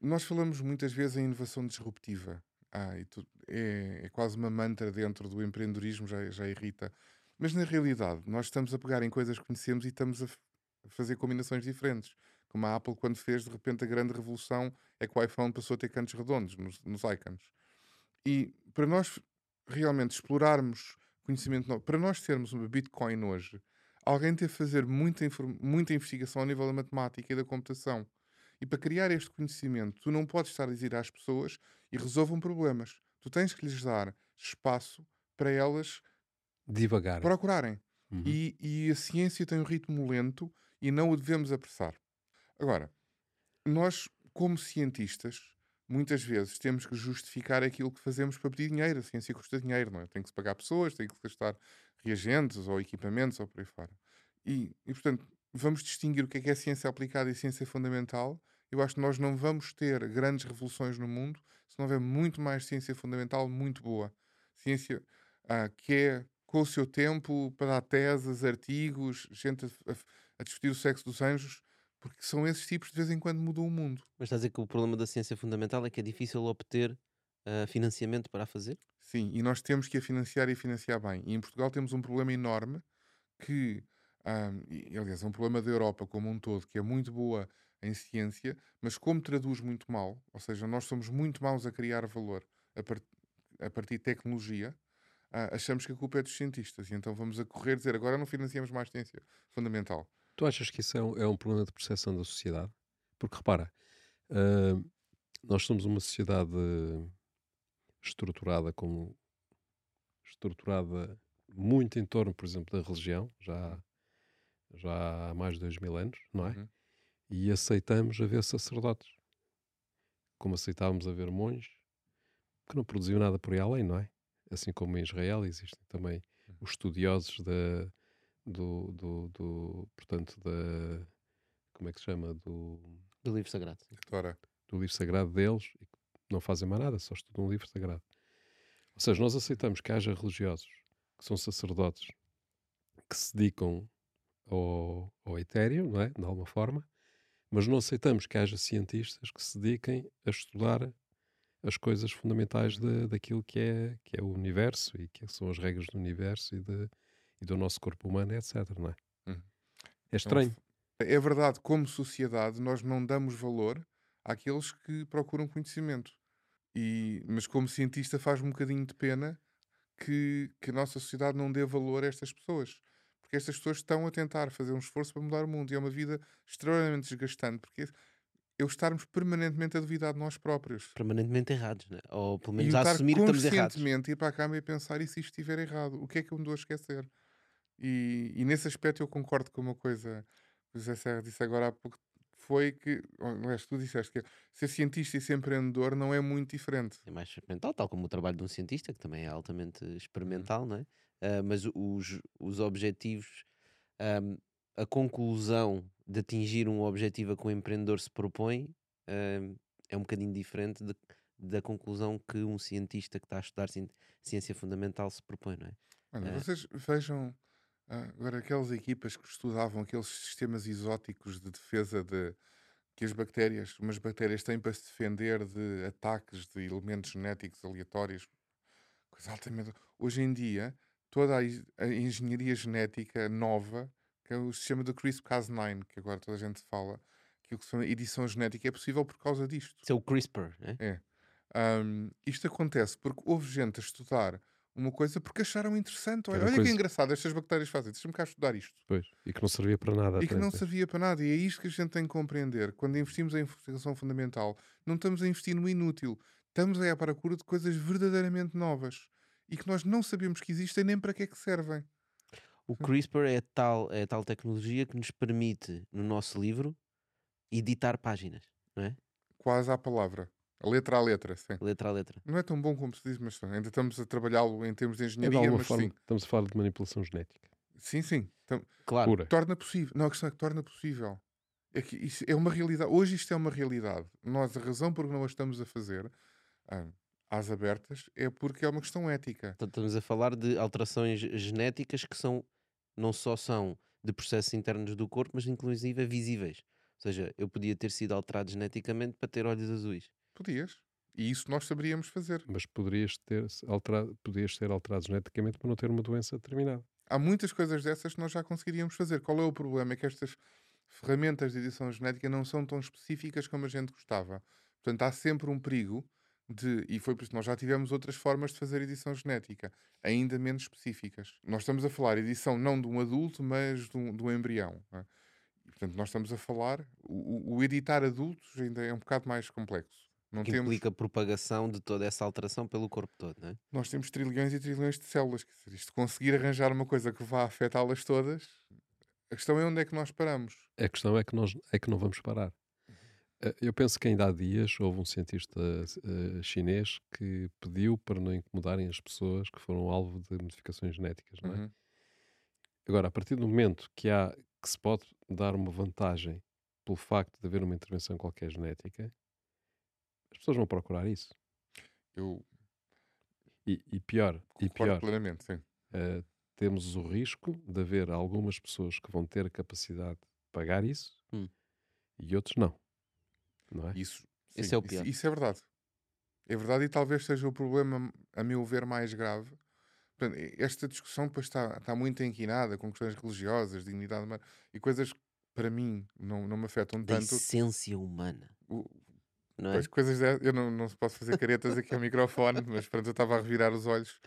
Nós falamos muitas vezes em inovação disruptiva. Ah, tu, é, é, quase uma mantra dentro do empreendedorismo, já, já irrita. Mas na realidade, nós estamos a pegar em coisas que conhecemos e estamos a, a fazer combinações diferentes. Como a Apple, quando fez, de repente, a grande revolução é que o iPhone passou a ter cantos redondos nos, nos icons. E para nós realmente explorarmos conhecimento novo. Para nós termos uma Bitcoin hoje, alguém teve que fazer muita, muita investigação ao nível da matemática e da computação. E para criar este conhecimento, tu não podes estar a dizer às pessoas e resolvam problemas. Tu tens que lhes dar espaço para elas Divagar. procurarem. Uhum. E, e a ciência tem um ritmo lento e não o devemos apressar. Agora, nós, como cientistas, muitas vezes temos que justificar aquilo que fazemos para pedir dinheiro. A ciência custa dinheiro, não é? Tem que se pagar pessoas, tem que se gastar reagentes ou equipamentos ou por aí fora. E, e, portanto, vamos distinguir o que é, que é ciência aplicada e ciência fundamental. Eu acho que nós não vamos ter grandes revoluções no mundo se não houver muito mais ciência fundamental muito boa. Ciência ah, que é com o seu tempo para dar teses, artigos, gente a, a, a, discutir o sexo dos anjos, porque são esses tipos de vez em quando mudam o mundo. Mas estás a dizer que o problema da ciência fundamental é que é difícil obter uh, financiamento para a fazer? Sim, e nós temos que a financiar e financiar bem. E em Portugal temos um problema enorme que, um, e, aliás, é um problema da Europa como um todo, que é muito boa em ciência, mas como traduz muito mal, ou seja, nós somos muito maus a criar valor a, part a partir de tecnologia, ah, achamos que a culpa é dos cientistas e então vamos a correr dizer agora não financiamos mais ciência fundamental. Tu achas que isso é um, é um problema de percepção da sociedade? Porque repara, uh, nós somos uma sociedade estruturada como estruturada muito em torno, por exemplo, da religião, já, já há mais de dois mil anos, não é? Uhum. E aceitamos a ver sacerdotes, como aceitávamos a ver monges, que não produziam nada por aí além, não é? assim como em Israel existem também uhum. os estudiosos da, do, do, do, portanto, da, como é que se chama? Do, do livro sagrado. Do livro sagrado deles, e não fazem mais nada, só estudam um livro sagrado. Ou seja, nós aceitamos que haja religiosos, que são sacerdotes, que se dedicam ao, ao etéreo, não é? De alguma forma, mas não aceitamos que haja cientistas que se dediquem a estudar as coisas fundamentais de, daquilo que é, que é o universo e que são as regras do universo e, de, e do nosso corpo humano, etc. Não é? Uhum. é estranho. Então, é verdade, como sociedade, nós não damos valor àqueles que procuram conhecimento. E, mas como cientista faz um bocadinho de pena que, que a nossa sociedade não dê valor a estas pessoas. Porque estas pessoas estão a tentar fazer um esforço para mudar o mundo. E é uma vida extremamente desgastante. Porque eu estarmos permanentemente a duvidar de nós próprios. Permanentemente errados, né? ou pelo menos a assumir que estamos errados. conscientemente ir para a cama e pensar, e se isto estiver errado? O que é que eu me dou a esquecer? E, e nesse aspecto eu concordo com uma coisa que o José Serra disse agora há pouco, foi que, aliás, tu disseste que ser cientista e ser empreendedor não é muito diferente. É mais experimental, tal como o trabalho de um cientista, que também é altamente experimental, não é? Uh, mas os, os objetivos, um, a conclusão de atingir um objetivo a que o empreendedor se propõe uh, é um bocadinho diferente de, da conclusão que um cientista que está a estudar ciência fundamental se propõe, não é? Mano, uh, vocês vejam uh, agora aquelas equipas que estudavam aqueles sistemas exóticos de defesa de que as bactérias, umas bactérias têm para se defender de ataques de elementos genéticos aleatórios. Coisa altamente. Hoje em dia, toda a, a engenharia genética nova que é o sistema do CRISPR-Cas9, que agora toda a gente fala, que o que se chama edição genética é possível por causa disto. Isso é o CRISPR, né? é? Um, isto acontece porque houve gente a estudar uma coisa porque acharam interessante. Olha, olha coisa... que engraçado, estas bactérias fazem, deixa-me cá estudar isto. Pois, e que não servia para nada. E que não servia para nada. E é isto que a gente tem que compreender. Quando investimos em investigação fundamental, não estamos a investir no inútil. Estamos a ir para a cura de coisas verdadeiramente novas e que nós não sabemos que existem nem para que é que servem. O CRISPR é tal, é tal tecnologia que nos permite, no nosso livro, editar páginas, não é? Quase à palavra. Letra a letra, sim. Letra a letra. Não é tão bom como se diz, mas ainda estamos a trabalhá-lo em termos de engenharia, é de mas forma, sim. Estamos a falar de manipulação genética. Sim, sim. Então, claro. Pura. Torna possível. Não, a questão é que torna possível. É que isso é uma realidade. Hoje isto é uma realidade. Nós, a razão por que não a estamos a fazer, ah, às abertas, é porque é uma questão ética. Então, estamos a falar de alterações genéticas que são não só são de processos internos do corpo, mas inclusive visíveis. Ou seja, eu podia ter sido alterado geneticamente para ter olhos azuis. Podias. E isso nós saberíamos fazer. Mas poderias, ter alterado, poderias ser alterado geneticamente para não ter uma doença determinada. Há muitas coisas dessas que nós já conseguiríamos fazer. Qual é o problema? É que estas ferramentas de edição genética não são tão específicas como a gente gostava. Portanto, há sempre um perigo de, e foi por isso que nós já tivemos outras formas de fazer edição genética, ainda menos específicas. Nós estamos a falar edição não de um adulto, mas de um, de um embrião. É? E, portanto, nós estamos a falar, o, o, editar adultos ainda é um bocado mais complexo. Não que temos... implica propagação de toda essa alteração pelo corpo todo, não é? Nós temos trilhões e trilhões de células. Isto conseguir arranjar uma coisa que vá afetá-las todas, a questão é onde é que nós paramos. A questão é que, nós, é que não vamos parar. Eh, eu penso que ainda há dias houve um cientista uh, chinês que pediu para não incomodarem as pessoas que foram alvo de modificações genéticas, não é? Uhum. Agora, a partir do momento que há que se pode dar uma vantagem pelo facto de haver uma intervenção qualquer genética, as pessoas vão procurar isso. Eu e, e pior, e pior, plenamente, sim. Uh, temos o risco de haver algumas pessoas que vão ter a capacidade de pagar isso hum. e outros não. Não é? Isso, sim, Esse é o pior. Isso, isso, é verdade. É verdade e talvez seja o problema, a meu ver, mais grave. Esta discussão depois está, está muito enquinada com questões religiosas, dignidade humana e coisas que para mim não, não me afetam da tanto. essência humana. O, não é? Pois, coisas de, eu não, não posso fazer caretas aqui ao microfone, mas pronto, eu estava a revirar os olhos.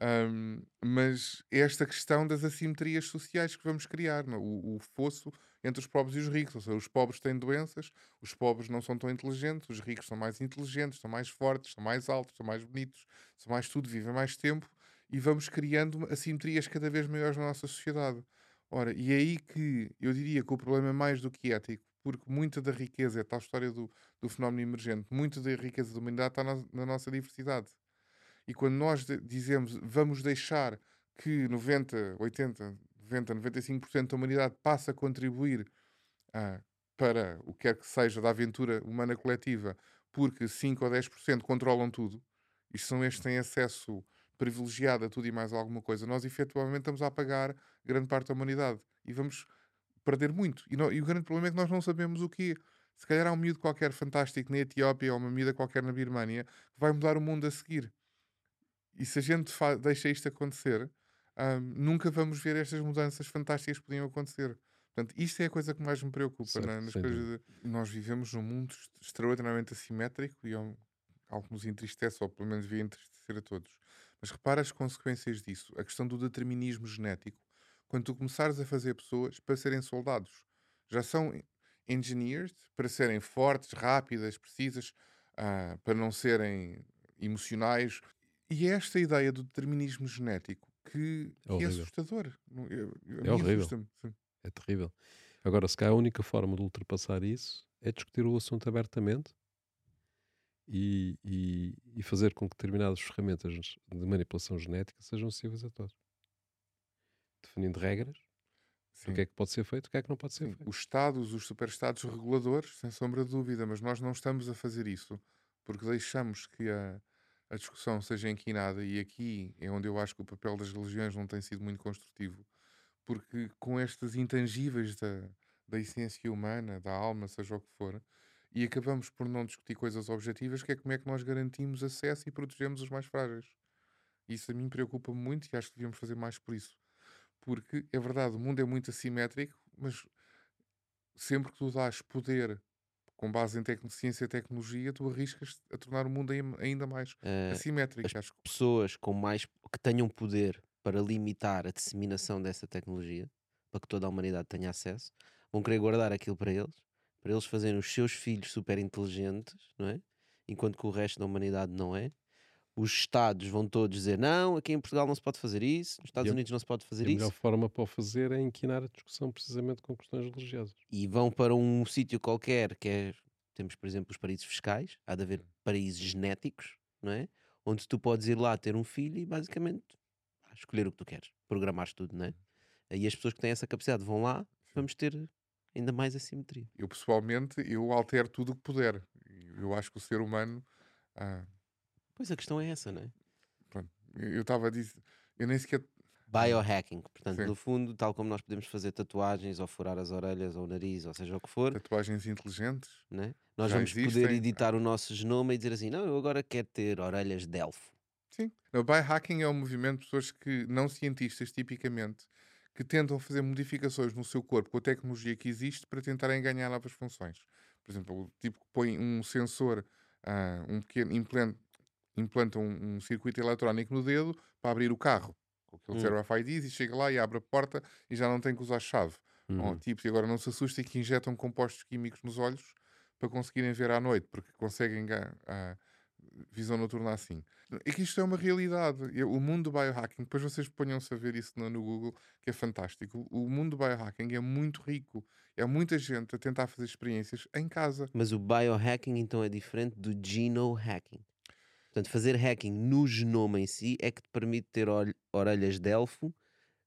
Um, mas é esta questão das assimetrias sociais que vamos criar, não? É? O, o, fosso entre os pobres e os ricos. Ou seja, os pobres têm doenças, os pobres não são tão inteligentes, os ricos são mais inteligentes, são mais fortes, são mais altos, são mais bonitos, são mais tudo, vivem mais tempo e vamos criando assimetrias cada vez maiores na nossa sociedade. Ora, e é aí que eu diria que o problema é mais do que ético, porque muita da riqueza, é tal história do, do fenómeno emergente, muita da riqueza da humanidade está na, na nossa diversidade. E quando nós dizemos vamos deixar que 90, 80, 90, 95% da humanidade passe a contribuir ah, para o que quer que seja da aventura humana coletiva, porque 5 ou 10% controlam tudo, e são estes que têm acesso privilegiado a tudo e mais alguma coisa, nós efetivamente estamos a apagar grande parte da humanidade e vamos perder muito. E, não, e o grande problema é que nós não sabemos o que Se calhar há um miúdo qualquer fantástico na Etiópia ou uma miúda qualquer na Birmânia que vai mudar o mundo a seguir. E se a gente deixa isto acontecer, um, nunca vamos ver estas mudanças fantásticas que podiam acontecer. Portanto, isto é a coisa que mais me preocupa. Certo, né? Nas coisas de... Nós vivemos num mundo extraordinariamente assimétrico e é um... algo que nos entristece, ou pelo menos devia entristecer a todos. Mas repara as consequências disso. A questão do determinismo genético. Quando tu começares a fazer pessoas para serem soldados, já são engineers para serem fortes, rápidas, precisas, uh, para não serem emocionais, e é esta ideia do determinismo genético que é, que é assustador. Eu, eu, é horrível. É terrível. Agora, se calhar a única forma de ultrapassar isso é discutir o assunto abertamente e, e, e fazer com que determinadas ferramentas de manipulação genética sejam acessíveis a todos. Definindo regras Sim. o que é que pode ser feito, o que é que não pode ser Sim. feito. Os Estados, os superestados reguladores, sem sombra de dúvida, mas nós não estamos a fazer isso porque deixamos que a, a discussão seja inquinada, e aqui é onde eu acho que o papel das religiões não tem sido muito construtivo, porque com estas intangíveis da, da essência humana, da alma, seja o que for, e acabamos por não discutir coisas objetivas, que é como é que nós garantimos acesso e protegemos os mais frágeis. Isso a mim preocupa muito e acho que devíamos fazer mais por isso. Porque é verdade, o mundo é muito assimétrico, mas sempre que tu dás poder com base em ciência e tecnologia, tu arriscas a tornar o mundo ainda mais uh, assimétrico. As pessoas com mais que tenham poder para limitar a disseminação dessa tecnologia, para que toda a humanidade tenha acesso, vão querer guardar aquilo para eles, para eles fazerem os seus filhos super inteligentes, não é? Enquanto que o resto da humanidade não é. Os Estados vão todos dizer não, aqui em Portugal não se pode fazer isso, nos Estados Unidos não se pode fazer isso. A melhor forma para o fazer é inquinar a discussão precisamente com questões religiosas. E vão para um sítio qualquer, que é, temos por exemplo os paraísos fiscais, há de haver paraísos genéticos, não é? Onde tu podes ir lá ter um filho e basicamente escolher o que tu queres, programar tudo, não é? E as pessoas que têm essa capacidade vão lá, vamos ter ainda mais assimetria. Eu pessoalmente, eu altero tudo o que puder. Eu acho que o ser humano... Ah Pois a questão é essa, não é? Pronto. Eu estava a dizer, eu nem sequer. Biohacking, portanto, Sim. no fundo, tal como nós podemos fazer tatuagens ou furar as orelhas ou o nariz, ou seja o que for. Tatuagens inteligentes. Né? Nós vamos existem. poder editar o nosso genoma e dizer assim: não, eu agora quero ter orelhas de elfo. Sim. O biohacking é um movimento de pessoas que, não cientistas tipicamente, que tentam fazer modificações no seu corpo com a tecnologia que existe para tentarem ganhar novas funções. Por exemplo, o tipo que põe um sensor, uh, um pequeno implante, implantam um, um, circuito eletrónico no dedo para abrir o carro. Com aquele hum. Zero RFIDs e chega lá e abre a porta e já não tem que usar chave. Uhum. Oh, tipo, e agora não se assustem que injetam compostos químicos nos olhos para conseguirem ver à noite, porque conseguem a visão noturna assim. É que isto é uma realidade. O mundo do biohacking, depois vocês ponham-se a ver isso no, Google, que é fantástico. O mundo do biohacking é muito rico. É muita gente a tentar fazer experiências em casa. Mas o biohacking então é diferente do genohacking. Portanto, fazer hacking no genoma em si é que te permite ter orelhas de elfo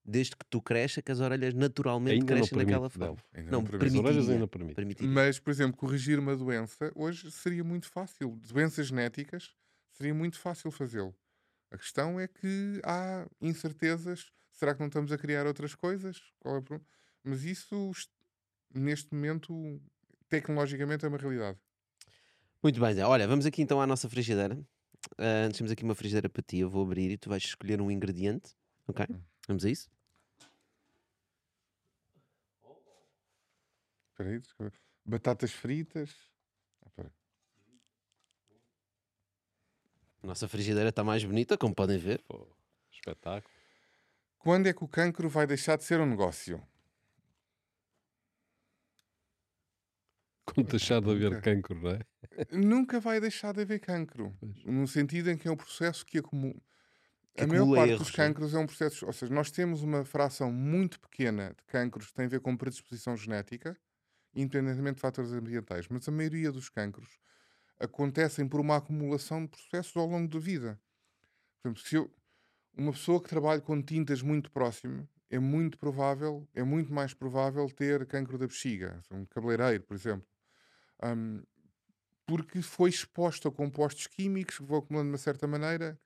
desde que tu cresça, que as orelhas naturalmente ainda crescem daquela forma. Ainda não, não permite. As orelhas ainda permite. Mas, por exemplo, corrigir uma doença hoje seria muito fácil. Doenças genéticas seria muito fácil fazê-lo. A questão é que há incertezas. Será que não estamos a criar outras coisas? É Mas isso, neste momento, tecnologicamente é uma realidade. Muito bem, Zé. Olha, vamos aqui então à nossa frigideira. Uh, temos aqui uma frigideira para ti. Eu vou abrir e tu vais escolher um ingrediente. Ok? Hum. Vamos a isso? Espera aí, batatas fritas. Ah, Nossa frigideira está mais bonita, como podem ver. Pô, espetáculo. Quando é que o cancro vai deixar de ser um negócio? Quando deixar de haver cancro, não é? Nunca vai deixar de haver cancro. Pois. No sentido em que é um processo que acumula a maior parte erros, dos cancros é um processo, ou seja, nós temos uma fração muito pequena de cancros que tem a ver com predisposição genética, independentemente de fatores ambientais, mas a maioria dos cancros acontecem por uma acumulação de processos ao longo da vida. Por exemplo, se eu, uma pessoa que trabalha com tintas muito próximo, é muito provável, é muito mais provável ter cancro da bexiga, um cabeleireiro, por exemplo. Um, porque foi exposto a compostos químicos que vão acumulando de uma certa maneira.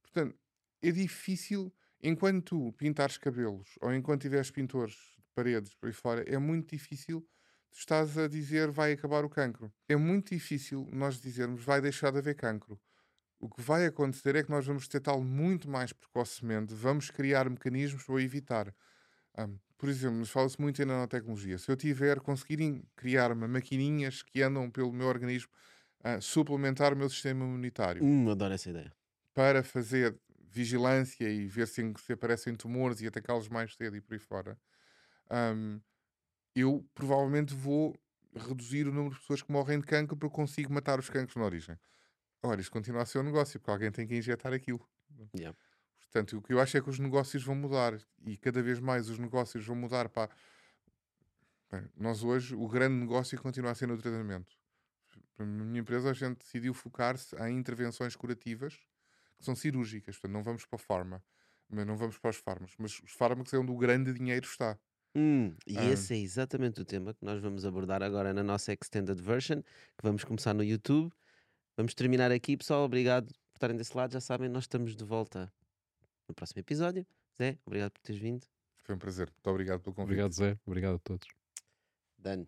Portanto, é difícil, enquanto tu pintares cabelos ou enquanto tiveres pintores de paredes por aí fora, é muito difícil tu estás a dizer vai acabar o cancro. É muito difícil nós dizermos vai deixar de haver cancro. O que vai acontecer é que nós vamos detectá-lo muito mais precocemente, vamos criar mecanismos para evitar. Um, por exemplo, nos fala-se muito em nanotecnologia. Se eu tiver, conseguirem criar maquininhas que andam pelo meu organismo, uh, suplementar o meu sistema imunitário. Hum, adoro essa ideia. Para fazer vigilância e ver se, se aparecem tumores e atacá-los mais cedo e por aí fora, um, eu provavelmente vou reduzir o número de pessoas que morrem de cancro porque consigo matar os cancros na origem. Ora, isto continua a ser um negócio, porque alguém tem que injetar aquilo. Yeah. Portanto, o que eu acho é que os negócios vão mudar e cada vez mais os negócios vão mudar para. Bem, nós hoje, o grande negócio continua a ser no tratamento. Na minha empresa, a gente decidiu focar-se em intervenções curativas que são cirúrgicas, portanto não vamos para a farma, mas não vamos para os fármacos, mas os fármacos é onde o grande dinheiro está. Hum, e esse é exatamente o tema que nós vamos abordar agora na nossa Extended Version, que vamos começar no YouTube. Vamos terminar aqui, pessoal. Obrigado por estarem desse lado. Já sabem, nós estamos de volta no próximo episódio. Zé, obrigado por teres vindo. Foi um prazer. Muito obrigado pelo convite. Obrigado, Zé. Obrigado a todos. Dan.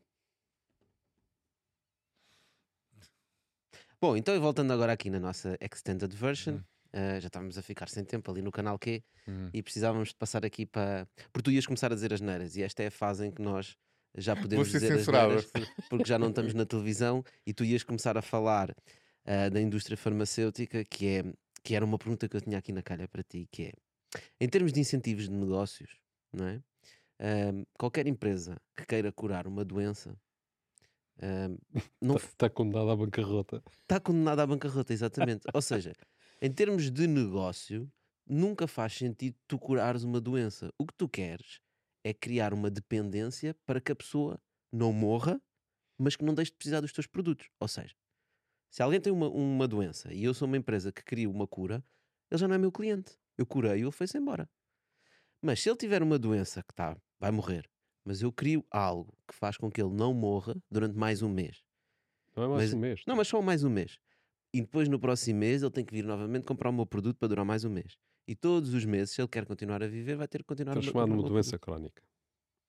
Bom, então voltando agora aqui na nossa Extended Version. Hum. Uh, já estávamos a ficar sem tempo ali no canal Q uhum. e precisávamos de passar aqui para. Porque tu ias começar a dizer as neiras e esta é a fase em que nós já podemos dizer as neiras porque já não estamos na televisão e tu ias começar a falar uh, da indústria farmacêutica, que, é, que era uma pergunta que eu tinha aqui na calha para ti, que é em termos de incentivos de negócios, não é? Qualquer empresa que queira curar uma doença está tá condenada à bancarrota. Está condenada à bancarrota, exatamente. Ou seja, em termos de negócio, nunca faz sentido tu curares uma doença. O que tu queres é criar uma dependência para que a pessoa não morra, mas que não deixe de precisar dos teus produtos. Ou seja, se alguém tem uma, uma doença e eu sou uma empresa que cria uma cura, ele já não é meu cliente. Eu curei e ele foi-se embora. Mas se ele tiver uma doença que tá, vai morrer, mas eu crio algo que faz com que ele não morra durante mais um mês. Não é mais mas, um mês. Não, mas só mais um mês. E depois no próximo mês ele tem que vir novamente comprar o meu produto para durar mais um mês. E todos os meses, se ele quer continuar a viver, vai ter que continuar a Transformado numa doença crónica.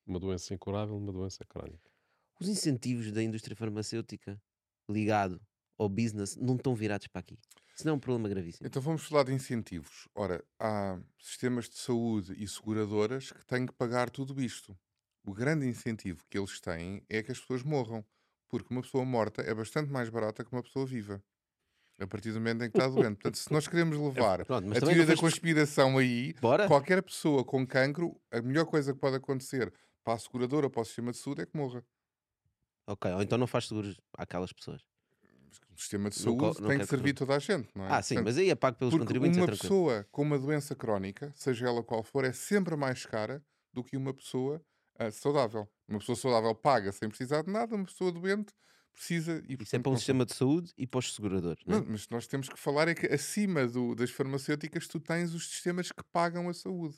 Uma doença incurável, uma doença crónica. Os incentivos da indústria farmacêutica ligado ao business não estão virados para aqui. Senão é um problema gravíssimo. Então vamos falar de incentivos. Ora, há sistemas de saúde e seguradoras que têm que pagar tudo isto. O grande incentivo que eles têm é que as pessoas morram. Porque uma pessoa morta é bastante mais barata que uma pessoa viva. A partir do momento em que está doente. Portanto, se nós queremos levar Pronto, a teoria da conspiração aí, Bora? qualquer pessoa com cancro, a melhor coisa que pode acontecer para a seguradora, para o sistema de saúde, é que morra. Ok, ou então não faz seguros àquelas pessoas. O sistema de saúde não tem que servir toda a gente, não é? Ah, sim, Portanto, mas aí é pago pelos contribuintes. É uma é pessoa com uma doença crónica, seja ela qual for, é sempre mais cara do que uma pessoa uh, saudável. Uma pessoa saudável paga sem precisar de nada, uma pessoa doente precisa. E, Isso é para o sistema de saúde e para os seguradores. Não, é? não, mas nós temos que falar é que acima do, das farmacêuticas tu tens os sistemas que pagam a saúde.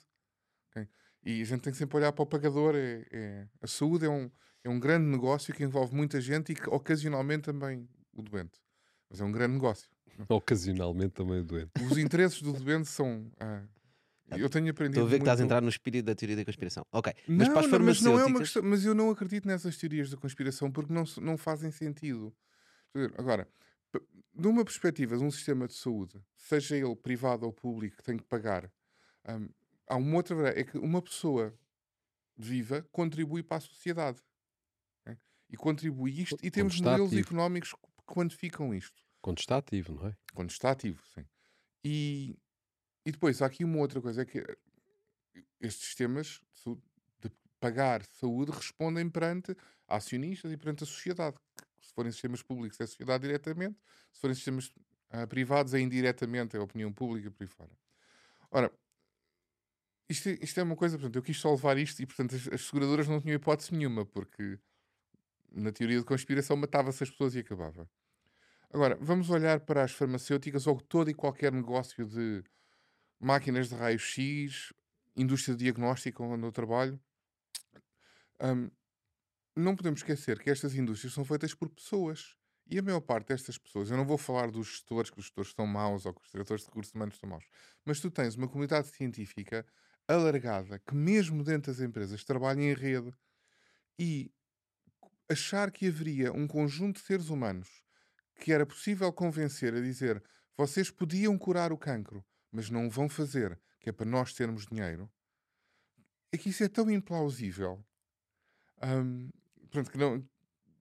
Okay? E a gente tem que sempre olhar para o pagador. É, é, a saúde é um, é um grande negócio que envolve muita gente e que ocasionalmente também o doente. Mas é um grande negócio. Ocasionalmente também o doente. Os interesses do doente são. Ah, eu tenho aprendido. Estou a ver que estás a entrar no espírito da teoria da conspiração. Ok. Mas não, para as farmacêuticas. Mas, não é uma questão, mas eu não acredito nessas teorias da conspiração porque não, não fazem sentido. Agora, de uma perspectiva de um sistema de saúde, seja ele privado ou público, que tem que pagar, hum, há uma outra verdade, é que uma pessoa viva contribui para a sociedade. Okay? E contribui isto, e temos modelos ativo. económicos que quantificam isto. Quando está ativo, não é? Quando está ativo, sim. E, e depois há aqui uma outra coisa, é que eh, estes sistemas de pagar saúde respondem perante acionistas e perante a sociedade. Se forem sistemas públicos é a sociedade diretamente, se forem sistemas uh, privados é indiretamente, é a opinião pública por aí fora. Ora, isto, isto é uma coisa, portanto, eu quis só levar isto e, portanto, as, as seguradoras não tinham hipótese nenhuma, porque na teoria de conspiração matava-se as pessoas e acabava. Agora, vamos olhar para as farmacêuticas ou todo e qualquer negócio de máquinas de raio-x, indústria de diagnóstico onde eu trabalho. Um, não podemos esquecer que estas indústrias são feitas por pessoas. E a maior parte destas pessoas, eu não vou falar dos gestores, que os gestores são maus ou que os diretores de recursos humanos são maus, mas tu tens uma comunidade científica alargada que, mesmo dentro das empresas, trabalha em rede e achar que haveria um conjunto de seres humanos que era possível convencer a dizer vocês podiam curar o cancro, mas não o vão fazer, que é para nós termos dinheiro, é que isso é tão implausível. Um, pronto, que não,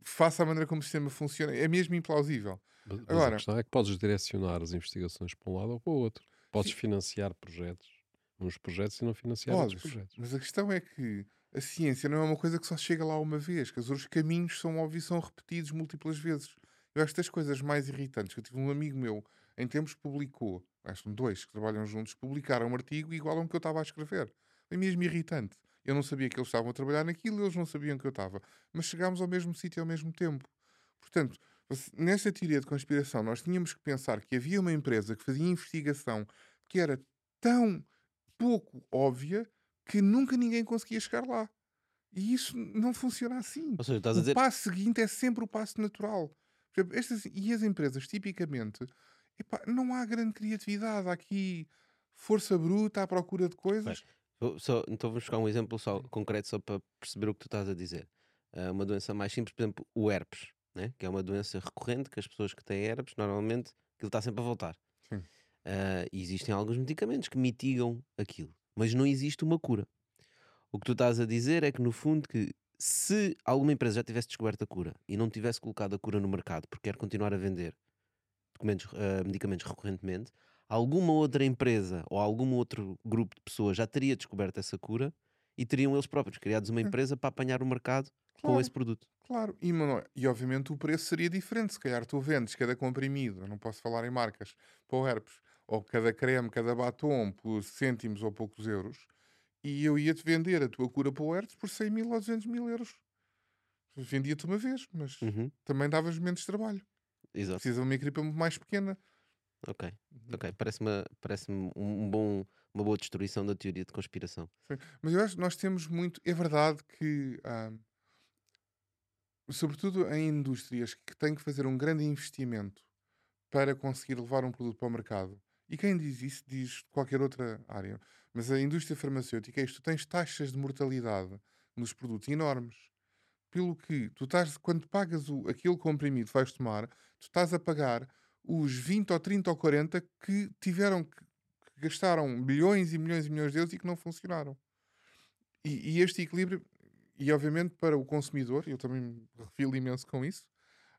faça a maneira como o sistema funciona, é mesmo implausível. Mas, Agora, a questão é que podes direcionar as investigações para um lado ou para o outro. Podes sim. financiar projetos, uns projetos e não financiar podes, outros projetos. Mas a questão é que a ciência não é uma coisa que só chega lá uma vez, que os caminhos são óbvios são repetidos múltiplas vezes. Eu acho que das coisas mais irritantes que eu tive um amigo meu em tempos publicou, acho que dois que trabalham juntos, publicaram um artigo igual a um que eu estava a escrever. É mesmo irritante. Eu não sabia que eles estavam a trabalhar naquilo, eles não sabiam que eu estava. Mas chegámos ao mesmo sítio ao mesmo tempo. Portanto, nesta teoria de conspiração, nós tínhamos que pensar que havia uma empresa que fazia investigação que era tão pouco óbvia que nunca ninguém conseguia chegar lá. E isso não funciona assim. Seja, o a dizer... passo seguinte é sempre o passo natural. Estas, e as empresas, tipicamente, epá, não há grande criatividade. Há aqui força bruta à procura de coisas. Só, então vamos buscar um exemplo só concreto só para perceber o que tu estás a dizer. Uh, uma doença mais simples, por exemplo, o herpes, né? que é uma doença recorrente que as pessoas que têm herpes, normalmente, aquilo está sempre a voltar. Uh, existem alguns medicamentos que mitigam aquilo, mas não existe uma cura. O que tu estás a dizer é que, no fundo, que se alguma empresa já tivesse descoberto a cura e não tivesse colocado a cura no mercado porque quer continuar a vender uh, medicamentos recorrentemente, alguma outra empresa ou algum outro grupo de pessoas já teria descoberto essa cura e teriam eles próprios criados uma empresa para apanhar o mercado claro, com esse produto. Claro, e, mano, e obviamente o preço seria diferente. Se calhar tu vendes cada comprimido, não posso falar em marcas, para o herpes, ou cada creme, cada batom por cêntimos ou poucos euros, e eu ia-te vender a tua cura para o herpes por 100 mil ou 200 mil euros. Vendia-te uma vez, mas uhum. também davas menos trabalho. Exato. Precisa de uma equipa mais pequena. Ok, uhum. ok. Parece-me parece um bom, uma boa destruição da teoria de conspiração. Sim. Mas eu acho que nós temos muito. É verdade que, ah, sobretudo em indústrias que têm que fazer um grande investimento para conseguir levar um produto para o mercado, e quem diz isso diz qualquer outra área, mas a indústria farmacêutica é isto: tu tens taxas de mortalidade nos produtos enormes. Pelo que tu estás, quando pagas o, aquele comprimido que vais tomar, tu estás a pagar os 20 ou 30 ou 40 que tiveram que, que gastaram bilhões e milhões e milhões de euros e que não funcionaram. E, e, este equilíbrio, e obviamente para o consumidor, eu também me refiro imenso com isso,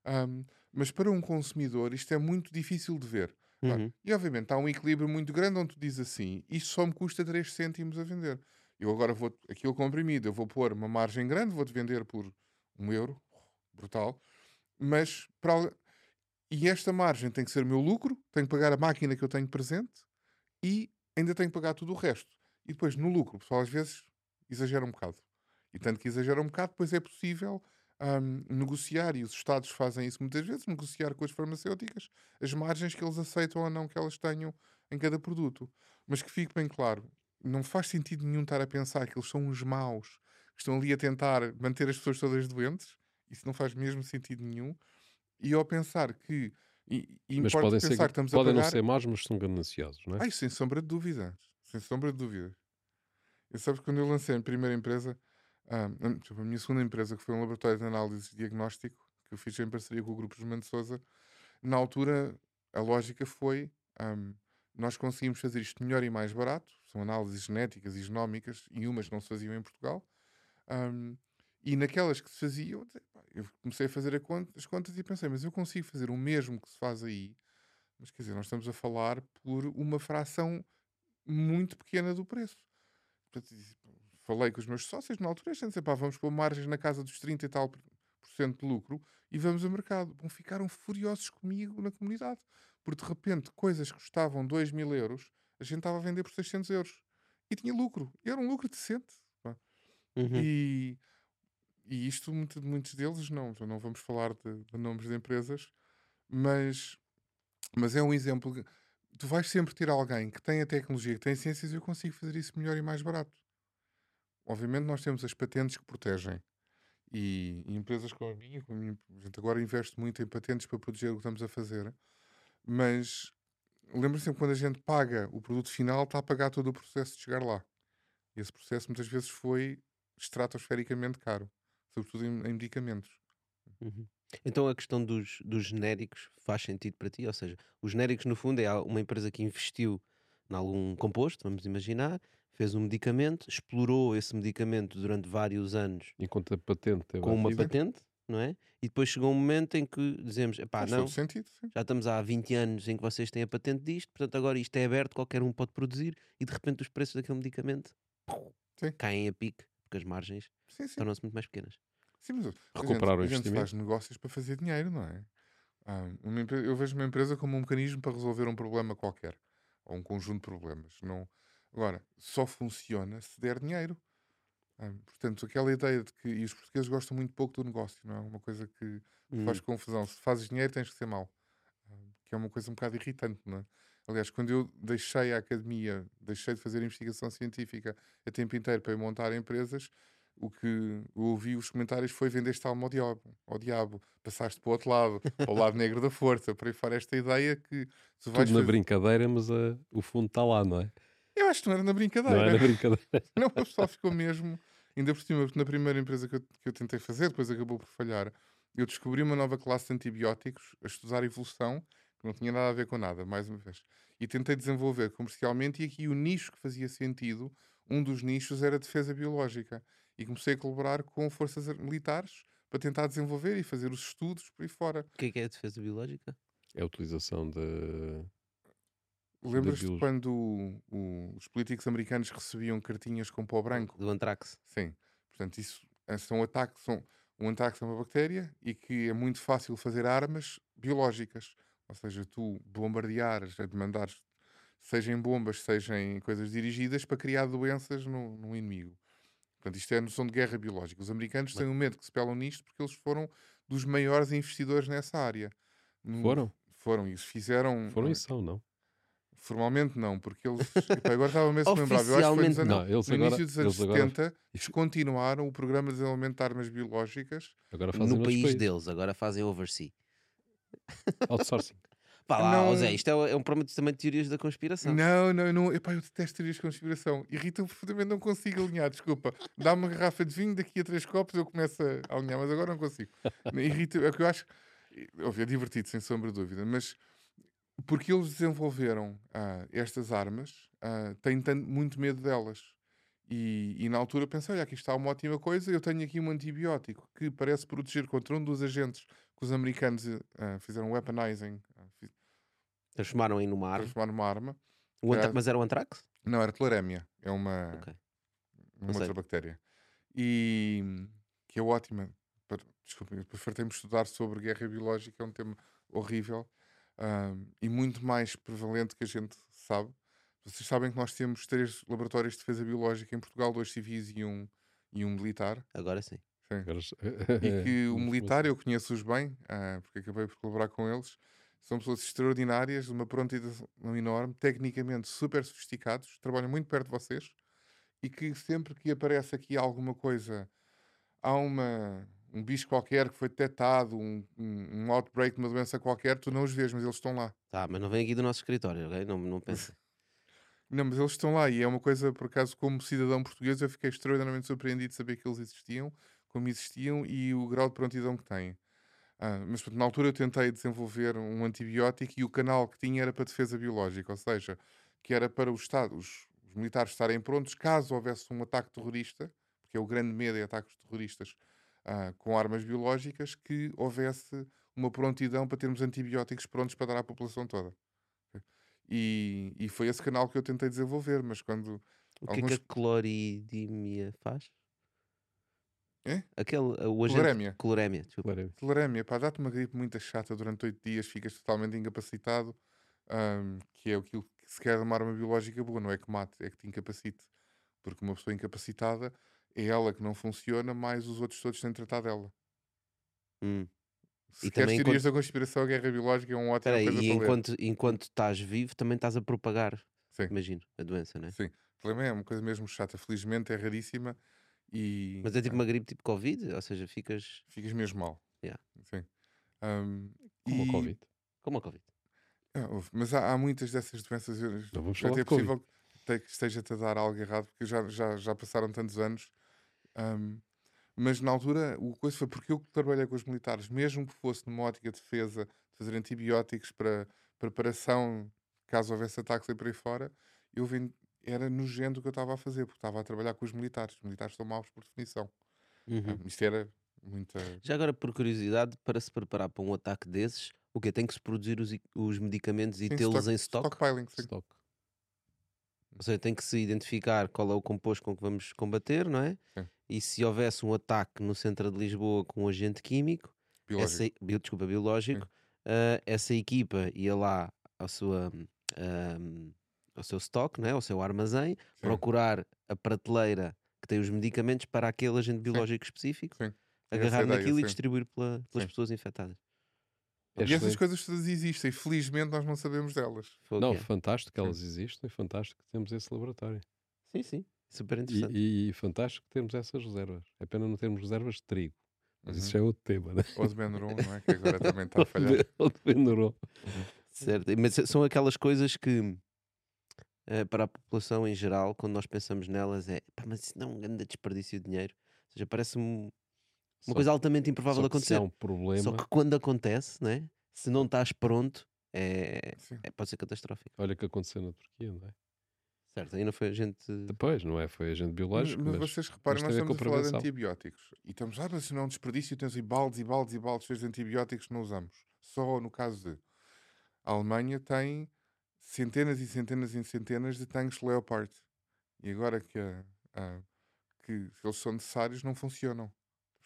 um, mas para um consumidor isto é muito difícil de ver. Uhum. E obviamente há um equilíbrio muito grande onde tu dizes assim: isto só me custa 3 cêntimos a vender. Eu agora vou, aquilo comprimido, eu vou pôr uma margem grande, vou-te vender por um euro, brutal. Mas para, e esta margem tem que ser o meu lucro, tenho que pagar a máquina que eu tenho presente e ainda tenho que pagar tudo o resto. E depois, no lucro, o pessoal às vezes exagera um bocado. E tanto que exagera um bocado, depois é possível um, negociar, e os Estados fazem isso muitas vezes, negociar com as farmacêuticas as margens que eles aceitam ou não que elas tenham em cada produto. Mas que fique bem claro, não faz sentido nenhum estar a pensar que eles são uns maus, que estão ali a tentar manter as pessoas todas doentes. Isso não faz mesmo sentido nenhum. E ao pensar que. E, e mas podem, ser, que podem pagar... não ser maus, mas são gananciosos, não é? Ai, sem sombra de dúvidas. Sem sombra de dúvidas. Eu sabes, quando eu lancei a primeira empresa, ah, a minha segunda empresa, que foi um laboratório de análise e diagnóstico, que eu fiz em parceria com o Grupo Guzmão de Souza, na altura a lógica foi um, nós conseguimos fazer isto melhor e mais barato, são análises genéticas e genómicas, e umas não se faziam em Portugal, um, e naquelas que se faziam, eu comecei a fazer a conta, as contas e pensei, mas eu consigo fazer o mesmo que se faz aí, mas quer dizer, nós estamos a falar por uma fração muito pequena do preço. Portanto, falei com os meus sócios na altura, a gente disse, pá, vamos pôr margens na casa dos 30 e tal por cento de lucro e vamos ao mercado. Bom, ficaram furiosos comigo na comunidade, porque de repente coisas que custavam 2 mil euros, a gente estava a vender por 600 euros e tinha lucro. E era um lucro decente. Uhum. E, e isto, muito, muitos deles, não, não vamos falar de, de nomes de empresas, mas, mas é um exemplo. Tu vais sempre ter alguém que tem a tecnologia, que tem ciências, e eu consigo fazer isso melhor e mais barato. Obviamente, nós temos as patentes que protegem. E, e empresas como a minha, como a minha, a gente agora investe muito em patentes para proteger o que estamos a fazer, mas lembra-se sempre quando a gente paga o produto final, está a pagar todo o processo de chegar lá. E esse processo muitas vezes foi estratosfericamente caro, sobretudo em, em medicamentos. Uhum. Então a questão dos, dos genéricos faz sentido para ti? Ou seja, os genéricos no fundo é uma empresa que investiu em algum composto, vamos imaginar, fez um medicamento, explorou esse medicamento durante vários anos enquanto a patente com uma patente, não é? E depois chegou um momento em que dizemos, epá, não, sentido, já estamos há 20 anos em que vocês têm a patente disto, portanto agora isto é aberto, qualquer um pode produzir e de repente os preços daquele medicamento sim. caem a pique, porque as margens tornam-se muito mais pequenas. Sim, mas recuperar o investimento. A gente faz negócios para fazer dinheiro, não é? Ah, uma, eu vejo uma empresa como um mecanismo para resolver um problema qualquer ou um conjunto de problemas. Não, Agora, só funciona se der dinheiro. Ah, portanto, aquela ideia de que. E os portugueses gostam muito pouco do negócio, não é? Uma coisa que hum. faz confusão. Se fazes dinheiro, tens que ser mau. Ah, que é uma coisa um bocado irritante, não é? Aliás, quando eu deixei a academia, deixei de fazer investigação científica a tempo inteiro para montar empresas, o que eu ouvi os comentários foi vendeste alma ao diabo, ao diabo, passaste para o outro lado, ao lado negro da força, para aí fora esta ideia que tu vais Tudo na brincadeira, mas uh, o fundo está lá, não é? Eu acho que não era na brincadeira. Não era na brincadeira. não, o pessoal ficou mesmo. Ainda por cima, na primeira empresa que eu, que eu tentei fazer, depois acabou por falhar, eu descobri uma nova classe de antibióticos a estudar evolução, que não tinha nada a ver com nada, mais uma vez. E tentei desenvolver comercialmente, e aqui o nicho que fazia sentido, um dos nichos era a defesa biológica. E comecei a colaborar com forças militares para tentar desenvolver e fazer os estudos por aí fora. O que é, que é a defesa biológica? É a utilização de Lembras-te quando o, o, os políticos americanos recebiam cartinhas com pó branco? Do antrax. Sim. Portanto, isso é, são ataques. São, um antrax é uma bactéria e que é muito fácil fazer armas biológicas. Ou seja, tu bombardeares, mandares, seja em bombas, seja em coisas dirigidas, para criar doenças no, no inimigo. Portanto, isto é a noção de guerra biológica. Os americanos têm um medo que se pelam nisto porque eles foram dos maiores investidores nessa área. Foram? Foram, e fizeram. Foram e são, não? Formalmente não, porque eles. Epá, agora estava mesmo a lembrar. Eu acho que foi nos anos, não, eles no agora, início dos anos 70 agora... descontinuaram o programa de desenvolvimento de armas biológicas agora fazem no país deles, agora fazem oversea. Outsourcing. Pá lá, não... Zé, isto é, é um problema também de teorias da conspiração. Não, não, não. Epá, eu detesto teorias de conspiração. Irrita-me profundamente, não consigo alinhar. Desculpa. Dá-me uma garrafa de vinho, daqui a três copos eu começo a alinhar, mas agora não consigo. Irrita, é o que eu acho. Óbvio, é divertido, sem sombra de dúvida, mas porque eles desenvolveram ah, estas armas, ah, têm tanto, muito medo delas. E, e, na altura pensei: olha, aqui está uma ótima coisa. Eu tenho aqui um antibiótico que parece proteger contra um dos agentes que os americanos ah, fizeram weaponizing. Fiz... Transformaram em numa arma. Transformaram numa arma. Era... Mas era o antrax? Não, era tlarémia. É uma, okay. uma outra bactéria. E que é ótima desculpem, depois fartei-me estudar sobre guerra biológica, é um tema horrível um, e muito mais prevalente que a gente sabe. Vocês sabem que nós temos três laboratórios de defesa biológica em Portugal, dois civis e um, e um militar. Agora sim. sim. Agora... e que o militar eu conheço-os bem, uh, porque acabei por colaborar com eles. São pessoas extraordinárias, uma prontidão enorme, tecnicamente super sofisticados, trabalham muito perto de vocês e que sempre que aparece aqui alguma coisa, há uma, um bicho qualquer que foi detectado, um, um, um outbreak de uma doença qualquer, tu não os vês, mas eles estão lá. Tá, mas não vem aqui do nosso escritório, ok? Não, não pensa. não, mas eles estão lá e é uma coisa, por acaso, como cidadão português, eu fiquei extraordinariamente surpreendido de saber que eles existiam, como existiam e o grau de prontidão que têm. Ah, mas na altura eu tentei desenvolver um antibiótico e o canal que tinha era para defesa biológica, ou seja, que era para o Estado, os, os militares estarem prontos caso houvesse um ataque terrorista, porque é o grande medo de ataques terroristas uh, com armas biológicas, que houvesse uma prontidão para termos antibióticos prontos para dar à população toda. E, e foi esse canal que eu tentei desenvolver, mas quando. O que alguns... é que a cloridimia faz? É? Aquele, o agente... Clorémia. Clorémia, Clorémia. Pá, dá-te uma gripe muito chata durante oito dias, ficas totalmente incapacitado, um, que é aquilo que se quer de uma arma biológica boa, não é que mate, é que te incapacite. Porque uma pessoa incapacitada é ela que não funciona, mais os outros todos têm tratado dela. Hum. Se e queres teorias enquanto... da conspiração, a guerra biológica é um ótimo Peraí, coisa e enquanto, enquanto estás vivo, também estás a propagar, Sim. imagino, a doença, não é? Sim. Também é uma coisa mesmo chata. Felizmente é raríssima. E... Mas é tipo uma gripe tipo Covid? Ou seja, ficas... Ficas mesmo mal. Yeah. Sim. Um, Como e... a Covid. Como a Covid. Ah, mas há, há, muitas dessas doenças. Não vamos falar é possível que esteja-te a dar algo errado, porque já, já, já passaram tantos anos um, mas na altura, o coisa foi porque eu trabalhei com os militares, mesmo que fosse numa ótica de defesa, de fazer antibióticos para preparação, caso houvesse ataques aí por aí fora, eu vim, era nojento o que eu estava a fazer, porque estava a trabalhar com os militares. Os militares são maus por definição. Uhum. Um, isto era muita. Já agora, por curiosidade, para se preparar para um ataque desses, o que Tem que se produzir os, os medicamentos e tê-los em stock? Stockpiling, sim. Stock. Ou seja, tem que se identificar qual é o composto com que vamos combater, não é? Sim. E se houvesse um ataque no centro de Lisboa com um agente químico, biológico. Essa, bio, desculpa, biológico, uh, essa equipa ia lá ao, sua, um, ao seu stock, não é? ao seu armazém, Sim. procurar a prateleira que tem os medicamentos para aquele agente biológico Sim. específico, agarrar naquilo e distribuir pela, pelas pessoas infectadas. É e essas coisas todas existem, felizmente nós não sabemos delas. Não, fantástico que elas existem, fantástico que temos esse laboratório. Sim, sim, super interessante. E, e fantástico que temos essas reservas. É pena não termos reservas de trigo. Mas uhum. isso já é outro tema, né? Ou de Benuron, não é? Que agora também está a falhar. Ou de Benuron. Uhum. Certo, mas são aquelas coisas que uh, para a população em geral, quando nós pensamos nelas, é pá, mas isso não é um grande desperdício de dinheiro. Ou seja, parece-me uma coisa altamente improvável de acontecer. É um problema. Só que quando acontece, né? se não estás pronto, é, é, pode ser catastrófico. Olha o que aconteceu na Turquia, não é? Certo, aí não foi agente. Depois, não é? Foi agente biológico. Mas, mas, mas vocês reparem, nós estamos a, a falar de antibióticos e estamos, ah, mas se não é um desperdício, tens aí baldes e baldes e baldes cheios de antibióticos que não usamos. Só no caso de. A Alemanha tem centenas e centenas e centenas de tanques Leopard. E agora que, a, a, que eles são necessários, não funcionam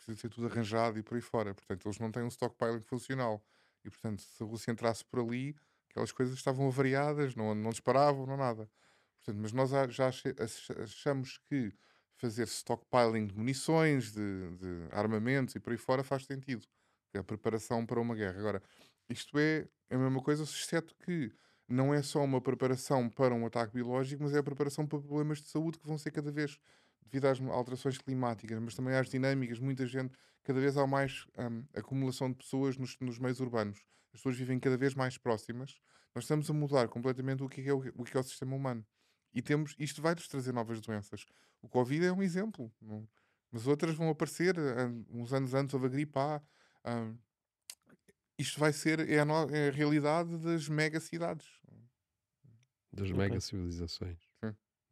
precisa ser tudo arranjado e por aí fora. Portanto, eles não têm um stockpiling funcional. E, portanto, se a Rússia entrasse por ali, aquelas coisas estavam avariadas, não, não disparavam, não nada. Portanto, mas nós já achamos que fazer stockpiling de munições, de, de armamentos e por aí fora faz sentido. É a preparação para uma guerra. Agora, isto é a mesma coisa, exceto que não é só uma preparação para um ataque biológico, mas é a preparação para problemas de saúde que vão ser cada vez devido às alterações climáticas, mas também às dinâmicas, muita gente, cada vez há mais um, acumulação de pessoas nos, nos, meios urbanos. As pessoas vivem cada vez mais próximas. Nós estamos a mudar completamente o que é o, o, que é o sistema humano. E temos, isto vai-nos trazer novas doenças. O Covid é um exemplo, não? mas outras vão aparecer. Um, uns anos antes houve a gripe A. Um, isto vai ser, é a, no, é a realidade das mega cidades. Das okay. mega civilizações.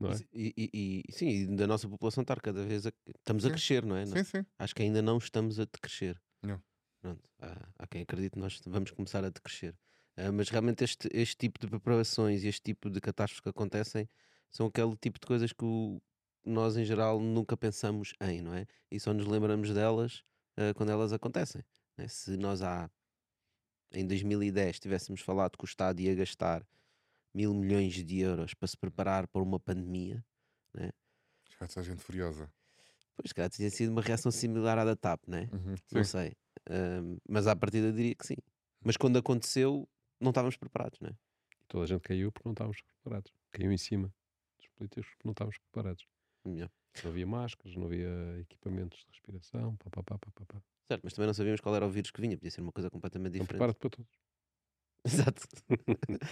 É? E, e, e, sim, e da nossa população estar cada vez a, estamos a crescer, não é? Sim, sim. Acho que ainda não estamos a decrescer. Não. Pronto, há, há quem acredite que nós vamos começar a decrescer. Uh, mas realmente este, este tipo de preparações e este tipo de catástrofes que acontecem são aquele tipo de coisas que o, nós em geral nunca pensamos em, não é? E só nos lembramos delas uh, quando elas acontecem. Né? Se nós há em 2010 tivéssemos falado que o Estado ia gastar mil milhões de euros para se preparar para uma pandemia, né? a gente furiosa. Pois, calhar tinha sido uma reação similar à da TAP, né? Uhum, não sei. Um, mas à partida diria que sim. Mas quando aconteceu, não estávamos preparados, né? Toda a gente caiu porque não estávamos preparados. Caiu em cima dos políticos porque não estávamos preparados. Yeah. Não havia máscaras, não havia equipamentos de respiração, pá, pá, pá, pá, pá. Certo, mas também não sabíamos qual era o vírus que vinha, podia ser uma coisa completamente diferente. Prepara-te para todos. Exato.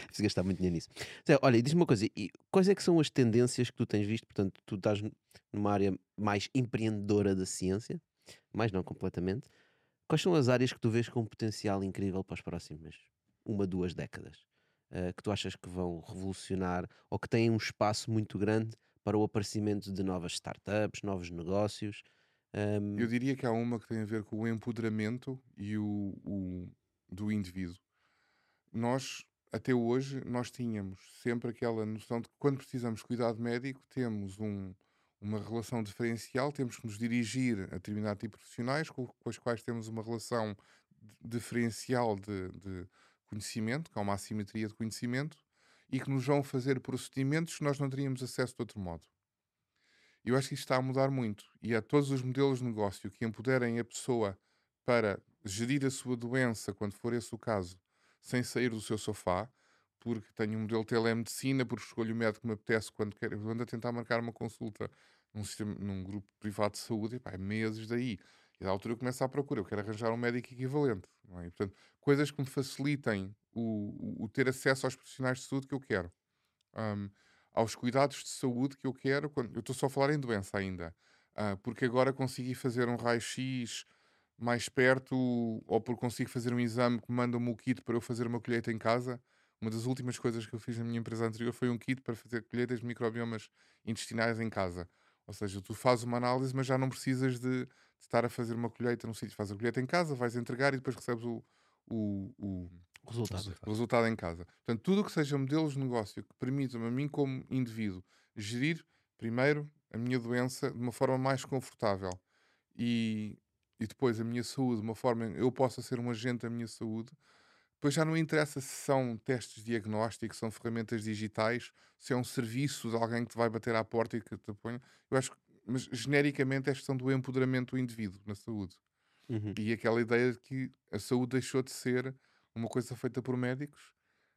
Preciso gastar muito dinheiro nisso. Zé, olha, diz-me uma coisa: e quais é que são as tendências que tu tens visto? Portanto, tu estás numa área mais empreendedora da ciência, mais não completamente. Quais são as áreas que tu vês com um potencial incrível para as próximas uma, duas décadas? Uh, que tu achas que vão revolucionar ou que têm um espaço muito grande para o aparecimento de novas startups, novos negócios? Um... Eu diria que há uma que tem a ver com o empoderamento e o, o do indivíduo nós, até hoje, nós tínhamos sempre aquela noção de que quando precisamos de cuidado médico, temos um, uma relação diferencial, temos que nos dirigir a determinado tipo de profissionais com, com os quais temos uma relação diferencial de, de conhecimento, que há uma assimetria de conhecimento, e que nos vão fazer procedimentos que nós não teríamos acesso de outro modo. Eu acho que isto está a mudar muito e há todos os modelos de negócio que empoderem a pessoa para gerir a sua doença, quando for esse o caso, sem sair do seu sofá, porque tenho um modelo de telemedicina, porque escolho o médico que me apetece quando quero, ando a tentar marcar uma consulta num, sistema, num grupo privado de saúde, e pá, é meses daí. E da altura eu começo a procura, eu quero arranjar um médico equivalente. É? E, portanto, coisas que me facilitem o, o, o, ter acesso aos profissionais de saúde que eu quero. Um, aos cuidados de saúde que eu quero, quando, eu estou só a falar em doença ainda, uh, porque agora consegui fazer um raio-x mais perto ou porque consigo fazer um exame que manda-me o kit para eu fazer uma colheita em casa. Uma das últimas coisas que eu fiz na minha empresa anterior foi um kit para fazer colheitas de microbiomas intestinais em casa. Ou seja, tu fazes uma análise, mas já não precisas de, de estar a fazer uma colheita no sítio. Fazes a colheita em casa, vais entregar e depois recebes o, o, o, resultado. o resultado em casa. Portanto, tudo o que seja modelos de negócio que permitam a mim, como indivíduo, gerir, primeiro, a minha doença de uma forma mais confortável. E e depois a minha saúde, uma forma eu possa ser um agente da minha saúde, depois já não interessa se são testes diagnósticos, são ferramentas digitais, se é um serviço de alguém que te vai bater à porta e que te apoia. Eu acho que, mas genericamente é a questão do empoderamento do indivíduo na saúde. Uhum. E aquela ideia de que a saúde deixou de ser uma coisa feita por médicos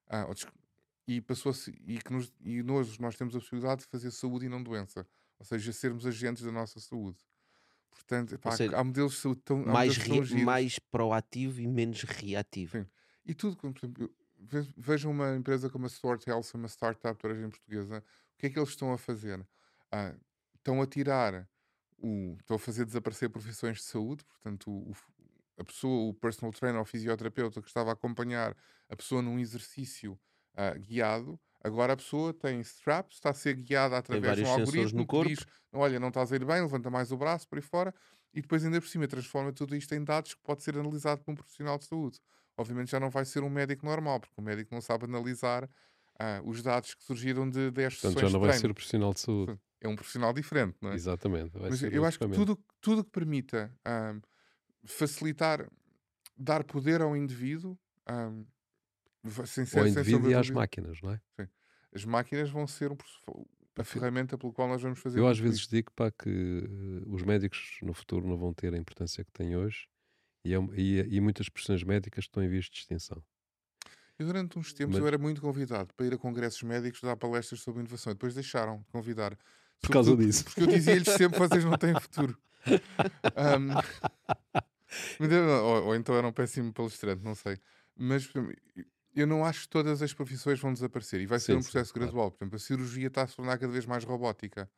ah, e passou e que nos, e nós, nós temos a possibilidade de fazer saúde e não doença, ou seja, sermos agentes da nossa saúde. Portanto, pá, seja, há modelos de saúde tão mais, tão mais proativo e menos reativo. Sim. E tudo, como, por exemplo, vejam uma empresa como a Sword Health, uma startup de origem portuguesa, o que é que eles estão a fazer? Ah, estão a tirar, o, estão a fazer desaparecer profissões de saúde, portanto, o, a pessoa, o personal trainer ou fisioterapeuta que estava a acompanhar a pessoa num exercício ah, guiado, Agora a pessoa tem straps, está a ser guiada através de um algoritmo no corpo. que diz: olha, não estás a ir bem, levanta mais o braço por aí fora, e depois ainda por cima transforma tudo isto em dados que pode ser analisado por um profissional de saúde. Obviamente já não vai ser um médico normal, porque o médico não sabe analisar ah, os dados que surgiram de 10 Portanto, já não vai ser um profissional de saúde. É um profissional diferente, não é? Exatamente. Mas eu acho que tudo, tudo que permita ah, facilitar, dar poder ao indivíduo, ah, sem ser, Ao indivíduo e às máquinas, não é? Sim. As máquinas vão ser um, a ferramenta pelo qual nós vamos fazer Eu às vezes isso. digo para que uh, os médicos no futuro não vão ter a importância que têm hoje e, é e, e muitas profissões médicas estão em vias de extinção. Eu durante uns tempos Mas... eu era muito convidado para ir a congressos médicos dar palestras sobre inovação e depois deixaram de convidar. Por causa disso. Porque eu dizia-lhes sempre vocês não têm futuro. um, ou, ou, então era um péssimo palestrante, não sei. Mas eu não acho que todas as profissões vão desaparecer e vai ser um processo sim, gradual. Claro. Por exemplo, a cirurgia está a se tornar cada vez mais robótica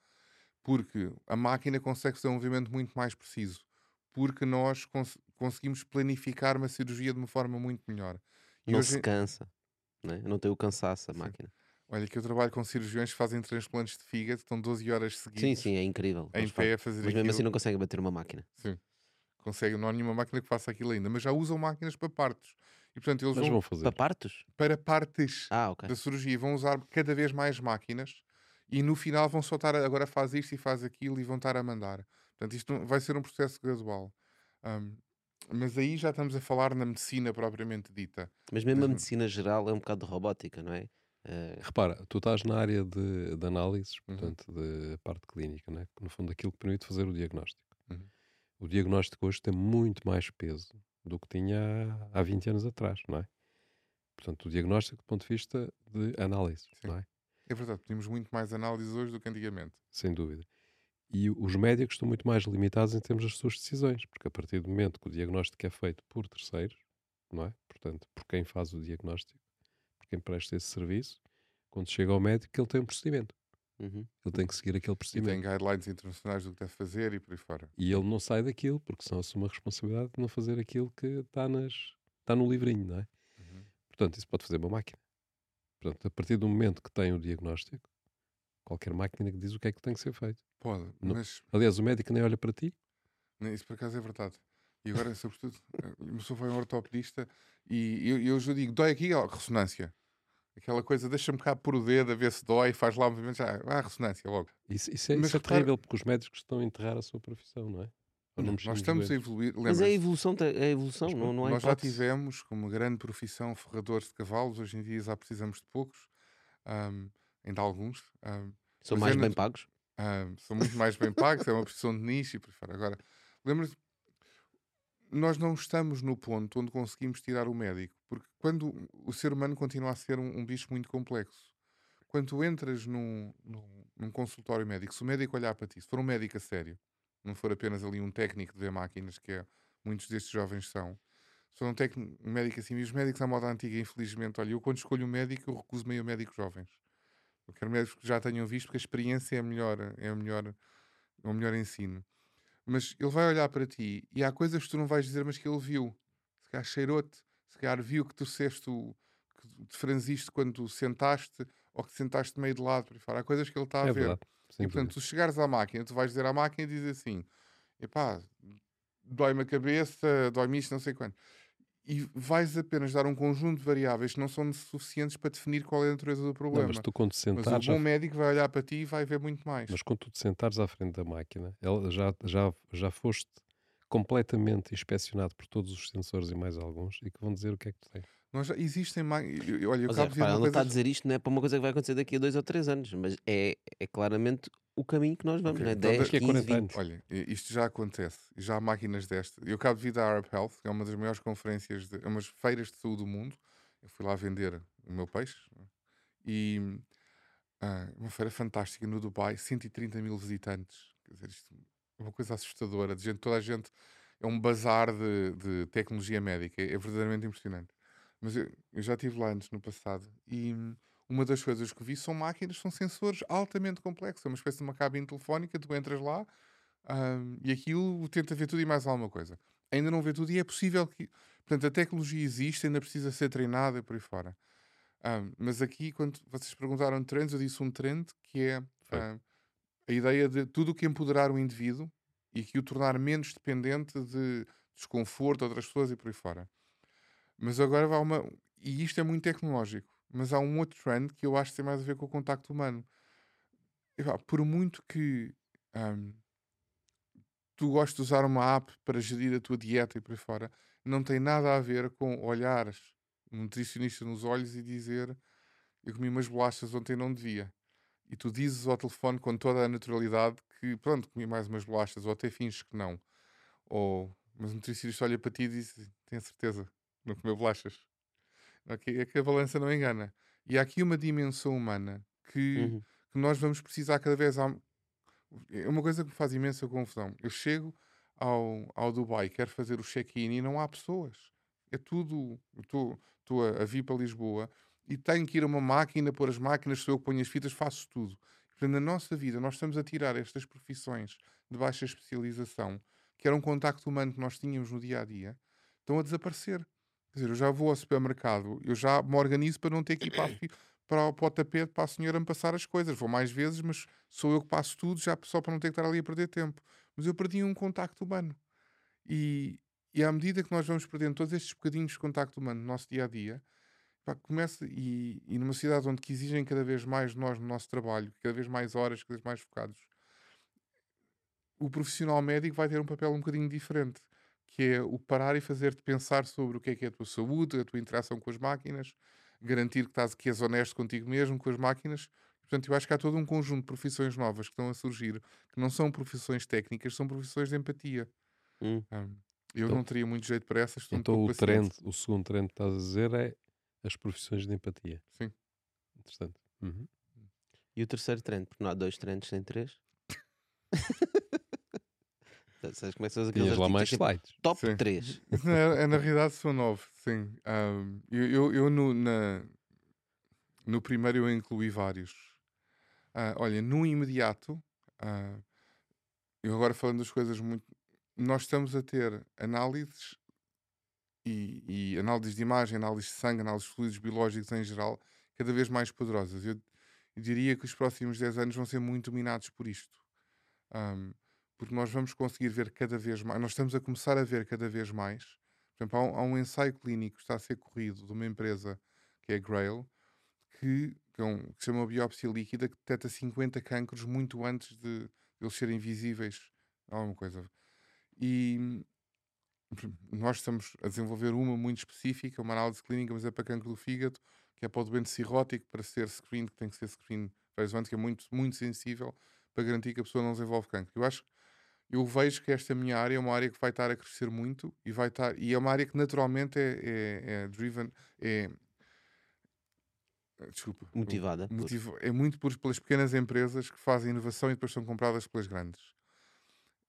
porque a máquina consegue fazer um movimento muito mais preciso, porque nós cons conseguimos planificar uma cirurgia de uma forma muito melhor. E não hoje... se cansa, né? não tem o cansaço a sim. máquina. Olha, que eu trabalho com cirurgiões que fazem transplantes de fígado, estão 12 horas seguidas. Sim, sim, é incrível. Em pé a fazer Mas mesmo assim não conseguem bater uma máquina. Sim. Conseguem, não há nenhuma máquina que faça aquilo ainda, mas já usam máquinas para partos. E portanto eles vão, vão, fazer para partos? Para partes ah, okay. da cirurgia. Vão usar cada vez mais máquinas e no final vão soltar agora faz isto e faz aquilo e vão estar a mandar. Portanto, isto vai ser um processo gradual. Um, mas aí já estamos a falar na medicina propriamente dita. Mas mesmo a medicina geral é um bocado de robótica, não é? Uh... Repara, tu estás na área de, de análises, uhum. portanto, uhum. de parte clínica, não é? no fundo, aquilo que permite fazer o diagnóstico. Uhum. O diagnóstico hoje tem muito mais peso do que tinha há 20 anos atrás, não é? Portanto, o diagnóstico do ponto de vista de análise, Sim. não é? É verdade, pedimos muito mais análises hoje do que antigamente. Sem dúvida. E os médicos estão muito mais limitados em termos das suas decisões, porque a partir do momento que o diagnóstico é feito por terceiros, não é? Portanto, por quem faz o diagnóstico, por quem presta esse serviço, quando chega ao médico, ele tem um procedimento. Uhum. Ele tem que seguir aquele procedimento. E tem guidelines internacionais do que deve fazer e por aí fora. E ele não sai daquilo, porque senão assume a responsabilidade de não fazer aquilo que está, nas, está no livrinho, não é? Uhum. Portanto, isso pode fazer uma máquina. Portanto, a partir do momento que tem o diagnóstico, qualquer máquina que diz o que é que tem que ser feito. Pode, mas... Aliás, o médico nem olha para ti. Isso por acaso é verdade. E agora, sobretudo, o pessoa foi um ortopedista e eu, eu já digo, dói aqui, ó, ressonância. Aquela coisa, deixa-me cá por o dedo a ver se dói, faz lá um movimento, já, ah, ressonância logo. Isso, isso é, isso é terrível, porque os médicos estão a enterrar a sua profissão, não é? Não, nós estamos a evoluir. Mas é a evolução, é a evolução não, não é Nós já tivemos como grande profissão ferradores de cavalos, hoje em dia já precisamos de poucos, um, ainda alguns. Um, são mais é bem pagos? Um, são muito mais bem pagos, é uma profissão de nicho e por fora. Agora, lembra-te, nós não estamos no ponto onde conseguimos tirar o médico, porque quando o ser humano continua a ser um, um bicho muito complexo, quando tu entras num, num, num, consultório médico, se o médico olhar para ti, se for um médico a sério, não for apenas ali um técnico de ver máquinas, que é, muitos destes jovens são, se for um, técnico, um médico assim, e os médicos à moda antiga, infelizmente, olha, eu quando escolho um médico, eu recuso meio médicos jovens. Eu quero médicos que já tenham visto, porque a experiência é melhor, é o melhor, é o melhor ensino. Mas ele vai olhar para ti e há coisas que tu não vais dizer, mas que ele viu. Se calhar cheirou-te, se calhar viu que torceste, que te franziste quando sentaste ou que te sentaste meio de lado. Por fora. Há coisas que ele está a é ver. Verdade. e portanto, tu chegares à máquina, tu vais dizer à máquina e dizes assim: epá, dói-me a cabeça, dói-me isto, não sei quando e vais apenas dar um conjunto de variáveis que não são suficientes para definir qual é a natureza do problema. Não, mas tu quando sentares... Mas o bom médico vai olhar para ti e vai ver muito mais. Mas quando tu te sentares à frente da máquina, ela já, já, já foste completamente inspecionado por todos os sensores e mais alguns e que vão dizer o que é que tu tens. Nós já existem máquinas. Olha, eu mas é, repara, não está a dizer isto não é para uma coisa que vai acontecer daqui a dois ou três anos, mas é, é claramente o caminho que nós vamos, okay. né? 10, então, 15, 20. Olha, isto já acontece, já há máquinas destas. Eu acabo de vir da Arab Health, que é uma das maiores conferências, de, é umas feiras de saúde do mundo. Eu fui lá vender o meu peixe e ah, uma feira fantástica no Dubai, 130 mil visitantes. Quer dizer, isto é uma coisa assustadora. De gente, toda a gente é um bazar de, de tecnologia médica, é verdadeiramente impressionante. Mas eu, eu já estive lá antes no passado e uma das coisas que vi são máquinas, são sensores altamente complexos. É uma espécie de uma cabine telefónica, tu entras lá um, e aquilo tenta ver tudo e mais alguma coisa. Ainda não vê tudo e é possível que. Portanto, a tecnologia existe, ainda precisa ser treinada por aí fora. Um, mas aqui, quando vocês perguntaram trends, eu disse um trend que é um, a ideia de tudo o que empoderar o indivíduo e que o tornar menos dependente de desconforto de outras pessoas e por aí fora. Mas agora vai uma. E isto é muito tecnológico. Mas há um outro trend que eu acho que tem mais a ver com o contacto humano. por muito que um, tu gostes de usar uma app para gerir a tua dieta e por aí fora, não tem nada a ver com olhares um nutricionista nos olhos e dizer eu comi umas bolachas ontem não devia. E tu dizes ao telefone com toda a naturalidade que pronto, comi mais umas bolachas, ou até finges que não. Ou, mas o nutricionista olha para ti e diz: Tenho certeza, não comeu bolachas. Okay? É que a balança não engana. E há aqui uma dimensão humana que, uhum. que nós vamos precisar cada vez. É uma coisa que me faz imensa confusão. Eu chego ao, ao Dubai, quero fazer o check-in e não há pessoas. É tudo. Estou a, a vir para Lisboa e tenho que ir a uma máquina, pôr as máquinas, sou eu que ponho as fitas, faço tudo. Portanto, na nossa vida, nós estamos a tirar estas profissões de baixa especialização, que era um contacto humano que nós tínhamos no dia a dia, estão a desaparecer. Quer dizer, eu já vou ao supermercado, eu já me organizo para não ter que ir para, para, para o tapete para a senhora me passar as coisas. Vou mais vezes, mas sou eu que passo tudo, já só para não ter que estar ali a perder tempo. Mas eu perdi um contacto humano. E, e à medida que nós vamos perdendo todos estes bocadinhos de contacto humano no nosso dia a dia, pá, começa, e, e numa cidade onde exigem cada vez mais nós no nosso trabalho, cada vez mais horas, cada vez mais focados, o profissional médico vai ter um papel um bocadinho diferente que é o parar e fazer-te pensar sobre o que é que é a tua saúde, a tua interação com as máquinas, garantir que, estás, que és honesto contigo mesmo, com as máquinas. Portanto, eu acho que há todo um conjunto de profissões novas que estão a surgir, que não são profissões técnicas, são profissões de empatia. Hum. Um, eu Então- não teria muito jeito para essas. estou um Então pouco o trend, o segundo trend que estás a dizer é as profissões de empatia. Sim. Interessante. Uhum. E o terceiro trend, porque não há dois trends sem três. Sabes como é que são aqueles lá mais tipo, slides. Top Sim. 3. É, é, na realidade são nove, sim. Ahm, eu eu, eu no, na, no primeiro eu incluí vários. Ah, olha, no imediato, ah, eu agora falando das coisas muito. Nós estamos a ter análises e, e análises de imagem, análises de sangue, análises de fluidos biológicos em geral, cada vez mais poderosas. Eu, eu diria que os próximos 10 anos vão ser muito dominados por isto. Ahm, porque nós vamos conseguir ver cada vez mais, nós estamos a começar a ver cada vez mais. Por exemplo, há um, há um ensaio clínico que está a ser corrido de uma empresa que é Grail, que, que, é um- que se chama biópsia líquida, que detecta 50 cancros muito antes de, eles serem visíveis. Alguma coisa. E nós estamos a desenvolver uma muito específica, uma análise clínica, mas é para cancro do fígado, que é para o doente cirrótico, para ser screen, que tem que ser screen várias vezes, que é muito, muito sensível, para garantir que a pessoa não desenvolve cancro. Eu acho eu vejo que esta minha área é uma área que vai estar a crescer muito e vai estar e é uma área que naturalmente é, é, é driven é desculpa Motivada motiva- é muito por, pelas pequenas empresas que fazem inovação e depois são compradas pelas grandes.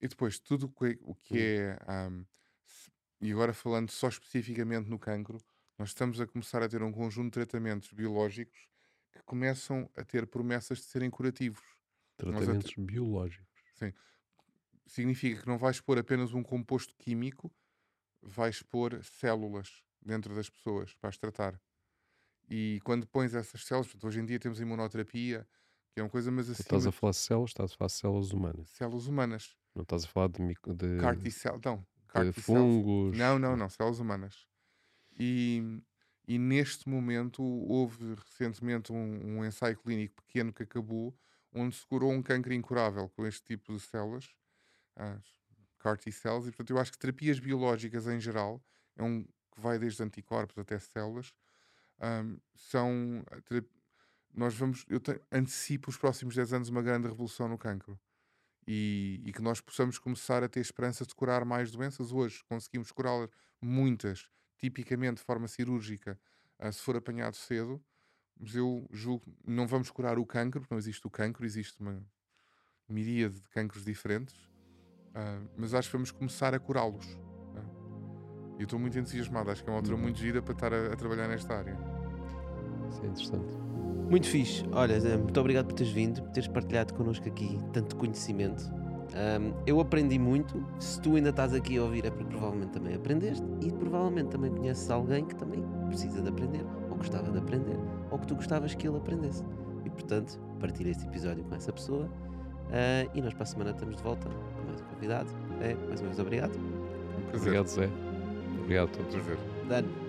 E depois tudo o que, é ahm, se- e agora falando só especificamente no cancro nós estamos a começar a ter um conjunto de tratamentos biológicos que começam a ter promessas de serem curativos. Tratamentos biológicos. Significa que não vais pôr apenas um composto químico, vais pôr células dentro das pessoas para as tratar. E quando pões essas células, hoje em dia temos imunoterapia, que é uma coisa, mas assim, estás a falar de células, estás a falar de células humanas. células humanas, Não estás a falar de, micro- de, CAR não, de CAR fungos. Não, não, não, células humanas. E, e neste momento houve recentemente um, um ensaio clínico pequeno que acabou, onde se curou um cancro incurável com este tipo de células, as CAR T cells, e portanto eu acho que terapias biológicas em geral, é um que vai desde anticorpos até células, ahm, são tera- nós vamos, eu te- antecipo os próximos 10 anos uma grande revolução no cancro. E, e que nós possamos começar a ter esperança de curar mais doenças. Hoje conseguimos curá-las muitas, tipicamente de forma cirúrgica, ah, se for apanhado cedo. Mas eu julgo não vamos curar o cancro, porque não existe o cancro, existe uma miríade de cancros diferentes. Ah, mas acho que vamos começar a curá-los. Ah, E eu estou muito entusiasmado, acho que é uma altura Uhum. muito gira para estar a, a trabalhar nesta área. Isso é interessante. Muito fixe. Olha, Zé, muito obrigado por teres vindo, por teres partilhado connosco aqui tanto conhecimento. Ahm, eu aprendi muito. Se tu ainda estás aqui a ouvir, é porque provavelmente também aprendeste e provavelmente também conheces alguém que também precisa de aprender, ou gostava de aprender, ou que tu gostavas que ele aprendesse. E portanto, partilha este episódio com essa pessoa. Ah, e nós para a semana estamos de volta um convidado. É, mais uma vez, obrigado. Um prazer. Obrigado, Zé. Obrigado a todos. Prazer. Dano.